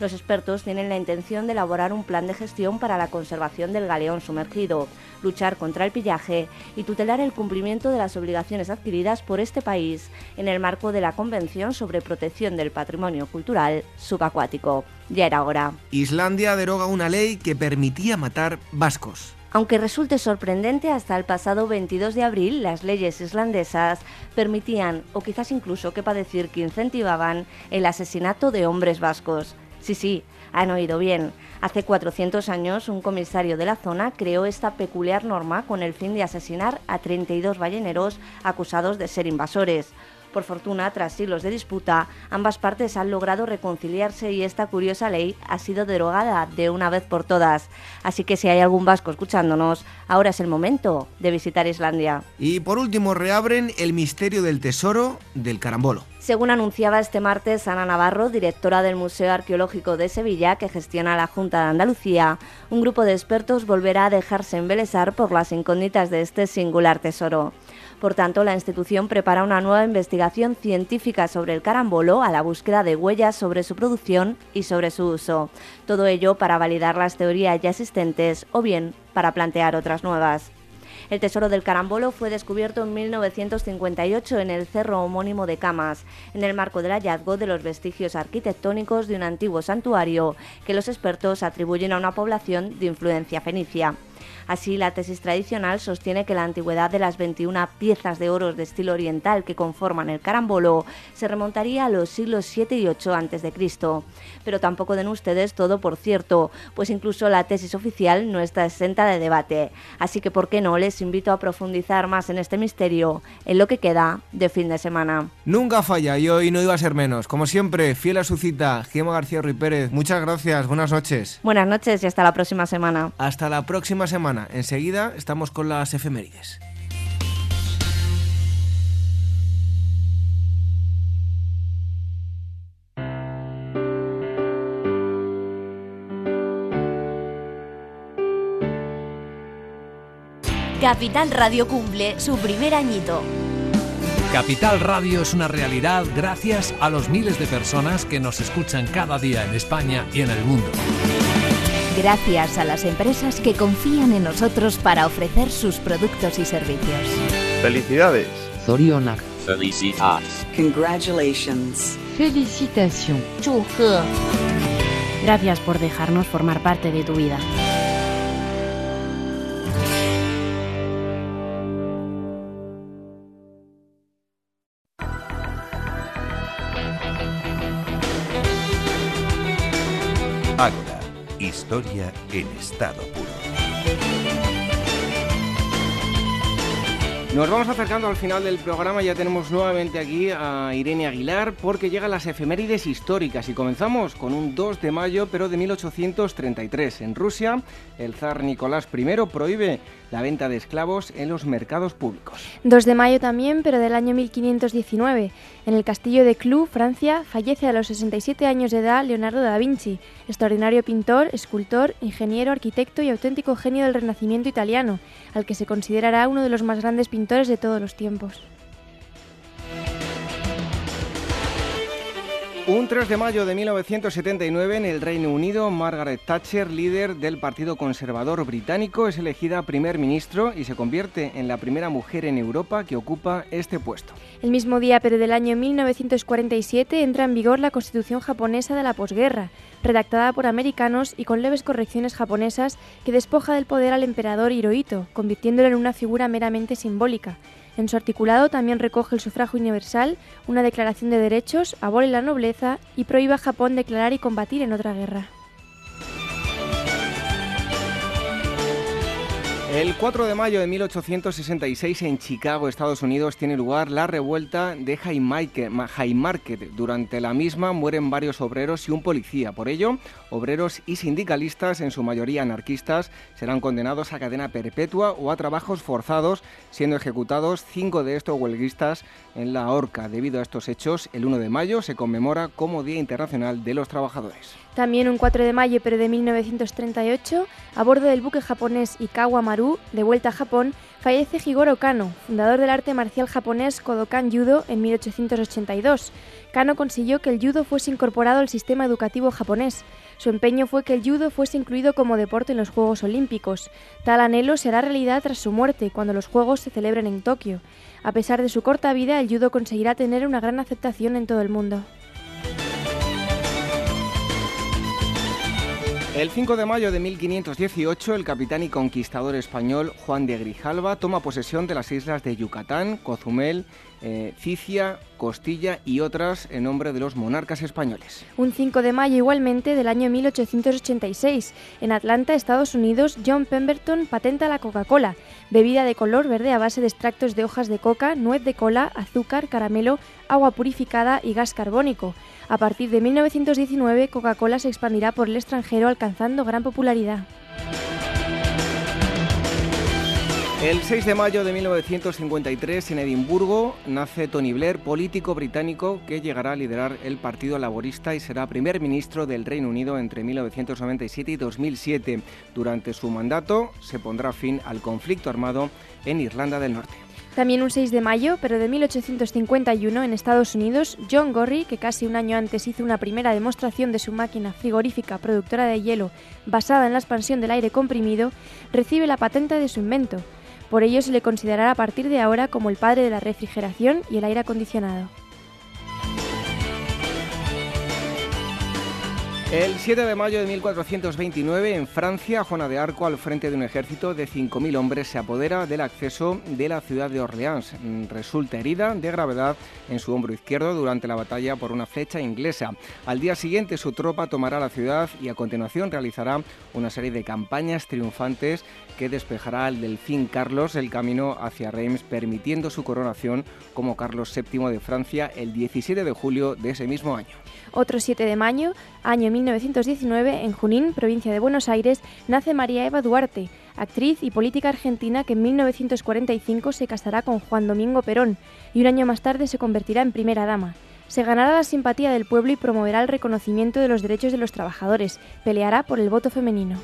Los expertos tienen la intención de elaborar un plan de gestión para la conservación del galeón sumergido, luchar contra el pillaje y tutelar el cumplimiento de las obligaciones adquiridas por este país en el marco de la Convención sobre Protección del Patrimonio Cultural Subacuático. Ya era hora. Islandia deroga una ley que permitía matar vascos. Aunque resulte sorprendente, hasta el pasado 22 de abril las leyes islandesas permitían, o quizás incluso que decir que incentivaban, el asesinato de hombres vascos. Sí, sí, han oído bien. Hace 400 años, un comisario de la zona creó esta peculiar norma con el fin de asesinar a 32 balleneros acusados de ser invasores. Por fortuna, tras siglos de disputa, ambas partes han logrado reconciliarse y esta curiosa ley ha sido derogada de una vez por todas. Así que si hay algún vasco escuchándonos, ahora es el momento de visitar Islandia. Y por último, reabren el misterio del tesoro del carambolo. Según anunciaba este martes Ana Navarro, directora del Museo Arqueológico de Sevilla, que gestiona la Junta de Andalucía, un grupo de expertos volverá a dejarse embelesar por las incógnitas de este singular tesoro. Por tanto, la institución prepara una nueva investigación científica sobre el carambolo a la búsqueda de huellas sobre su producción y sobre su uso. Todo ello para validar las teorías ya existentes o bien para plantear otras nuevas. El tesoro del carambolo fue descubierto en 1958 en el cerro homónimo de Camas, en el marco del hallazgo de los vestigios arquitectónicos de un antiguo santuario que los expertos atribuyen a una población de influencia fenicia. Así, la tesis tradicional sostiene que la antigüedad de las 21 piezas de oro de estilo oriental que conforman el carambolo se remontaría a los siglos 7 y 8 a.C. Pero tampoco den ustedes todo por cierto, pues incluso la tesis oficial no está exenta de debate. Así que, ¿por qué no? Les invito a profundizar más en este misterio en lo que queda de fin de semana. Nunca falla y hoy no iba a ser menos. Como siempre, fiel a su cita, Gemma García Ruiz Pérez. Muchas gracias, buenas noches. Buenas noches y hasta la próxima semana. Hasta la próxima semana. Enseguida estamos con las efemérides. Capital Radio cumple su primer añito. Capital Radio es una realidad gracias a los miles de personas que nos escuchan cada día en España y en el mundo. Gracias a las empresas que confían en nosotros para ofrecer sus productos y servicios. Felicidades. Zorionak. Felicitas. Congratulations. Felicitación. Gracias por dejarnos formar parte de tu vida. Historia en estado puro. Nos vamos acercando al final del programa, ya tenemos nuevamente aquí a Irene Aguilar porque llegan las efemérides históricas y comenzamos con un 2 de mayo pero de 1833. En Rusia, el zar Nicolás I prohíbe la venta de esclavos en los mercados públicos. 2 de mayo también, pero del año 1519. En el castillo de Clou, Francia, fallece a los 67 años de edad Leonardo da Vinci, extraordinario pintor, escultor, ingeniero, arquitecto y auténtico genio del Renacimiento italiano, al que se considerará uno de los más grandes pintores de todos los tiempos. Un 3 de mayo de 1979 en el Reino Unido, Margaret Thatcher, líder del Partido Conservador británico, es elegida primer ministro y se convierte en la primera mujer en Europa que ocupa este puesto. El mismo día, pero del año 1947, entra en vigor la Constitución japonesa de la posguerra, redactada por americanos y con leves correcciones japonesas que despoja del poder al emperador Hirohito, convirtiéndolo en una figura meramente simbólica. En su articulado también recoge el sufragio universal, una declaración de derechos, abole la nobleza y prohíbe a Japón declarar y combatir en otra guerra. El 4 de mayo de 1866 en Chicago, Estados Unidos, tiene lugar la revuelta de Haymarket. Durante la misma mueren varios obreros y un policía. Por ello, obreros y sindicalistas, en su mayoría anarquistas, serán condenados a cadena perpetua o a trabajos forzados, siendo ejecutados cinco de estos huelguistas en la horca. Debido a estos hechos, el 1 de mayo se conmemora como Día Internacional de los Trabajadores. También un 4 de mayo, pero de 1938, a bordo del buque japonés Ikawa Maru, de vuelta a Japón, fallece Higoro Kano, fundador del arte marcial japonés Kodokan Judo en 1882. Kano consiguió que el judo fuese incorporado al sistema educativo japonés. Su empeño fue que el judo fuese incluido como deporte en los Juegos Olímpicos. Tal anhelo será realidad tras su muerte, cuando los Juegos se celebren en Tokio. A pesar de su corta vida, el judo conseguirá tener una gran aceptación en todo el mundo. El 5 de mayo de 1518, el capitán y conquistador español Juan de Grijalva toma posesión de las islas de Yucatán, Cozumel, eh, Cicia, Costilla y otras en nombre de los monarcas españoles. Un 5 de mayo igualmente del año 1886, en Atlanta, Estados Unidos, John Pemberton patenta la Coca-Cola, bebida de color verde a base de extractos de hojas de coca, nuez de cola, azúcar, caramelo, agua purificada y gas carbónico. A partir de 1919, Coca-Cola se expandirá por el extranjero alcanzando gran popularidad. El 6 de mayo de 1953 en Edimburgo nace Tony Blair, político británico que llegará a liderar el Partido Laborista y será primer ministro del Reino Unido entre 1997 y 2007. Durante su mandato se pondrá fin al conflicto armado en Irlanda del Norte. También un 6 de mayo, pero de 1851, en Estados Unidos, John Gorry, que casi un año antes hizo una primera demostración de su máquina frigorífica productora de hielo basada en la expansión del aire comprimido, recibe la patente de su invento. Por ello se le considerará a partir de ahora como el padre de la refrigeración y el aire acondicionado. El 7 de mayo de 1429, en Francia, Juana de Arco, al frente de un ejército de 5.000 hombres, se apodera del acceso de la ciudad de Orleans. Resulta herida de gravedad en su hombro izquierdo durante la batalla por una flecha inglesa. Al día siguiente, su tropa tomará la ciudad y a continuación realizará una serie de campañas triunfantes que despejará al delfín Carlos el camino hacia Reims, permitiendo su coronación como Carlos VII de Francia el 17 de julio de ese mismo año. Otro 7 de mayo, año 1919, en Junín, provincia de Buenos Aires, nace María Eva Duarte, actriz y política argentina que en 1945 se casará con Juan Domingo Perón y un año más tarde se convertirá en primera dama. Se ganará la simpatía del pueblo y promoverá el reconocimiento de los derechos de los trabajadores. Peleará por el voto femenino.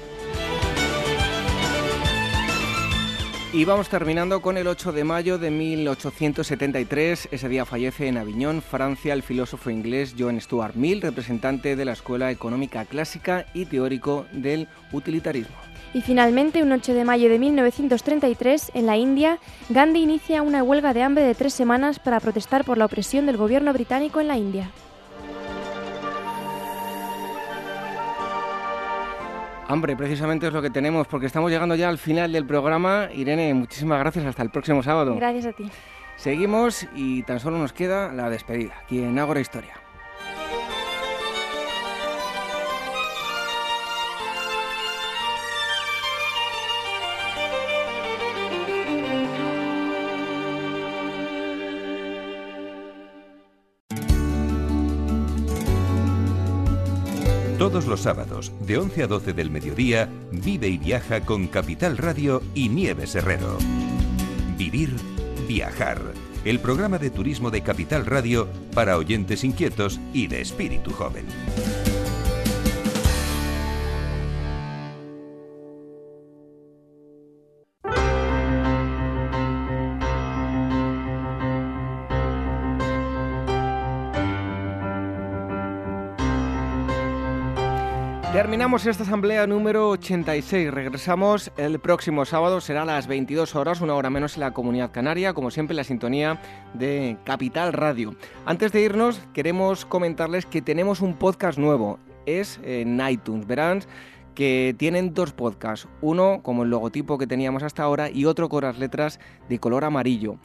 Y vamos terminando con el 8 de mayo de 1873. Ese día fallece en Aviñón, Francia, el filósofo inglés John Stuart Mill, representante de la Escuela Económica Clásica y teórico del utilitarismo. Y finalmente, un 8 de mayo de 1933, en la India, Gandhi inicia una huelga de hambre de tres semanas para protestar por la opresión del gobierno británico en la India. Hambre, precisamente es lo que tenemos, porque estamos llegando ya al final del programa. Irene, muchísimas gracias. Hasta el próximo sábado. Gracias a ti. Seguimos y tan solo nos queda la despedida aquí en Ágora Historia. Todos los sábados, de 11 a 12 del mediodía, vive y viaja con Capital Radio y Nieves Herrero. Vivir, viajar. El programa de turismo de Capital Radio para oyentes inquietos y de espíritu joven. Terminamos esta asamblea número 86. Regresamos el próximo sábado, será a las 22 horas, una hora menos en la comunidad canaria, como siempre la sintonía de Capital Radio. Antes de irnos, queremos comentarles que tenemos un podcast nuevo. Es en iTunes. Verán que tienen dos podcasts, uno como el logotipo que teníamos hasta ahora y otro con las letras de color amarillo.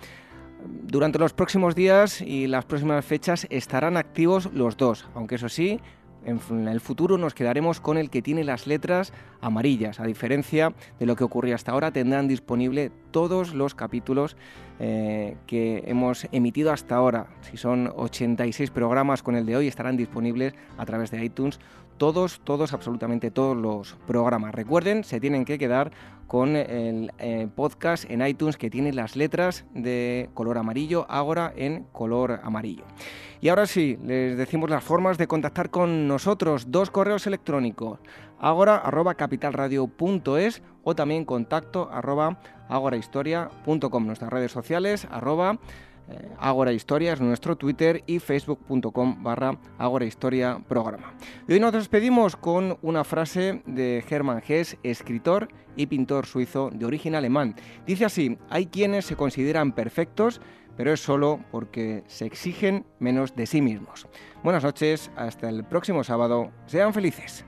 Durante los próximos días y las próximas fechas estarán activos los dos, aunque eso sí, en el futuro nos quedaremos con el que tiene las letras amarillas. A diferencia de lo que ocurría hasta ahora, tendrán disponible todos los capítulos eh, que hemos emitido hasta ahora. Si son 86 programas con el de hoy, estarán disponibles a través de iTunes todos, todos, absolutamente todos los programas. Recuerden, se tienen que quedar con el eh, podcast en iTunes que tiene las letras de color amarillo, ahora en color amarillo. Y ahora sí, les decimos las formas de contactar con nosotros. Dos correos electrónicos, agora arroba capitalradio.es o también contacto agorahistoria.com. Nuestras redes sociales arroba Agora Historia es nuestro Twitter y facebook.com barra Agora Historia programa. Y hoy nos despedimos con una frase de Hermann Hesse, escritor y pintor suizo de origen alemán. Dice así, hay quienes se consideran perfectos, pero es solo porque se exigen menos de sí mismos. Buenas noches, hasta el próximo sábado, sean felices.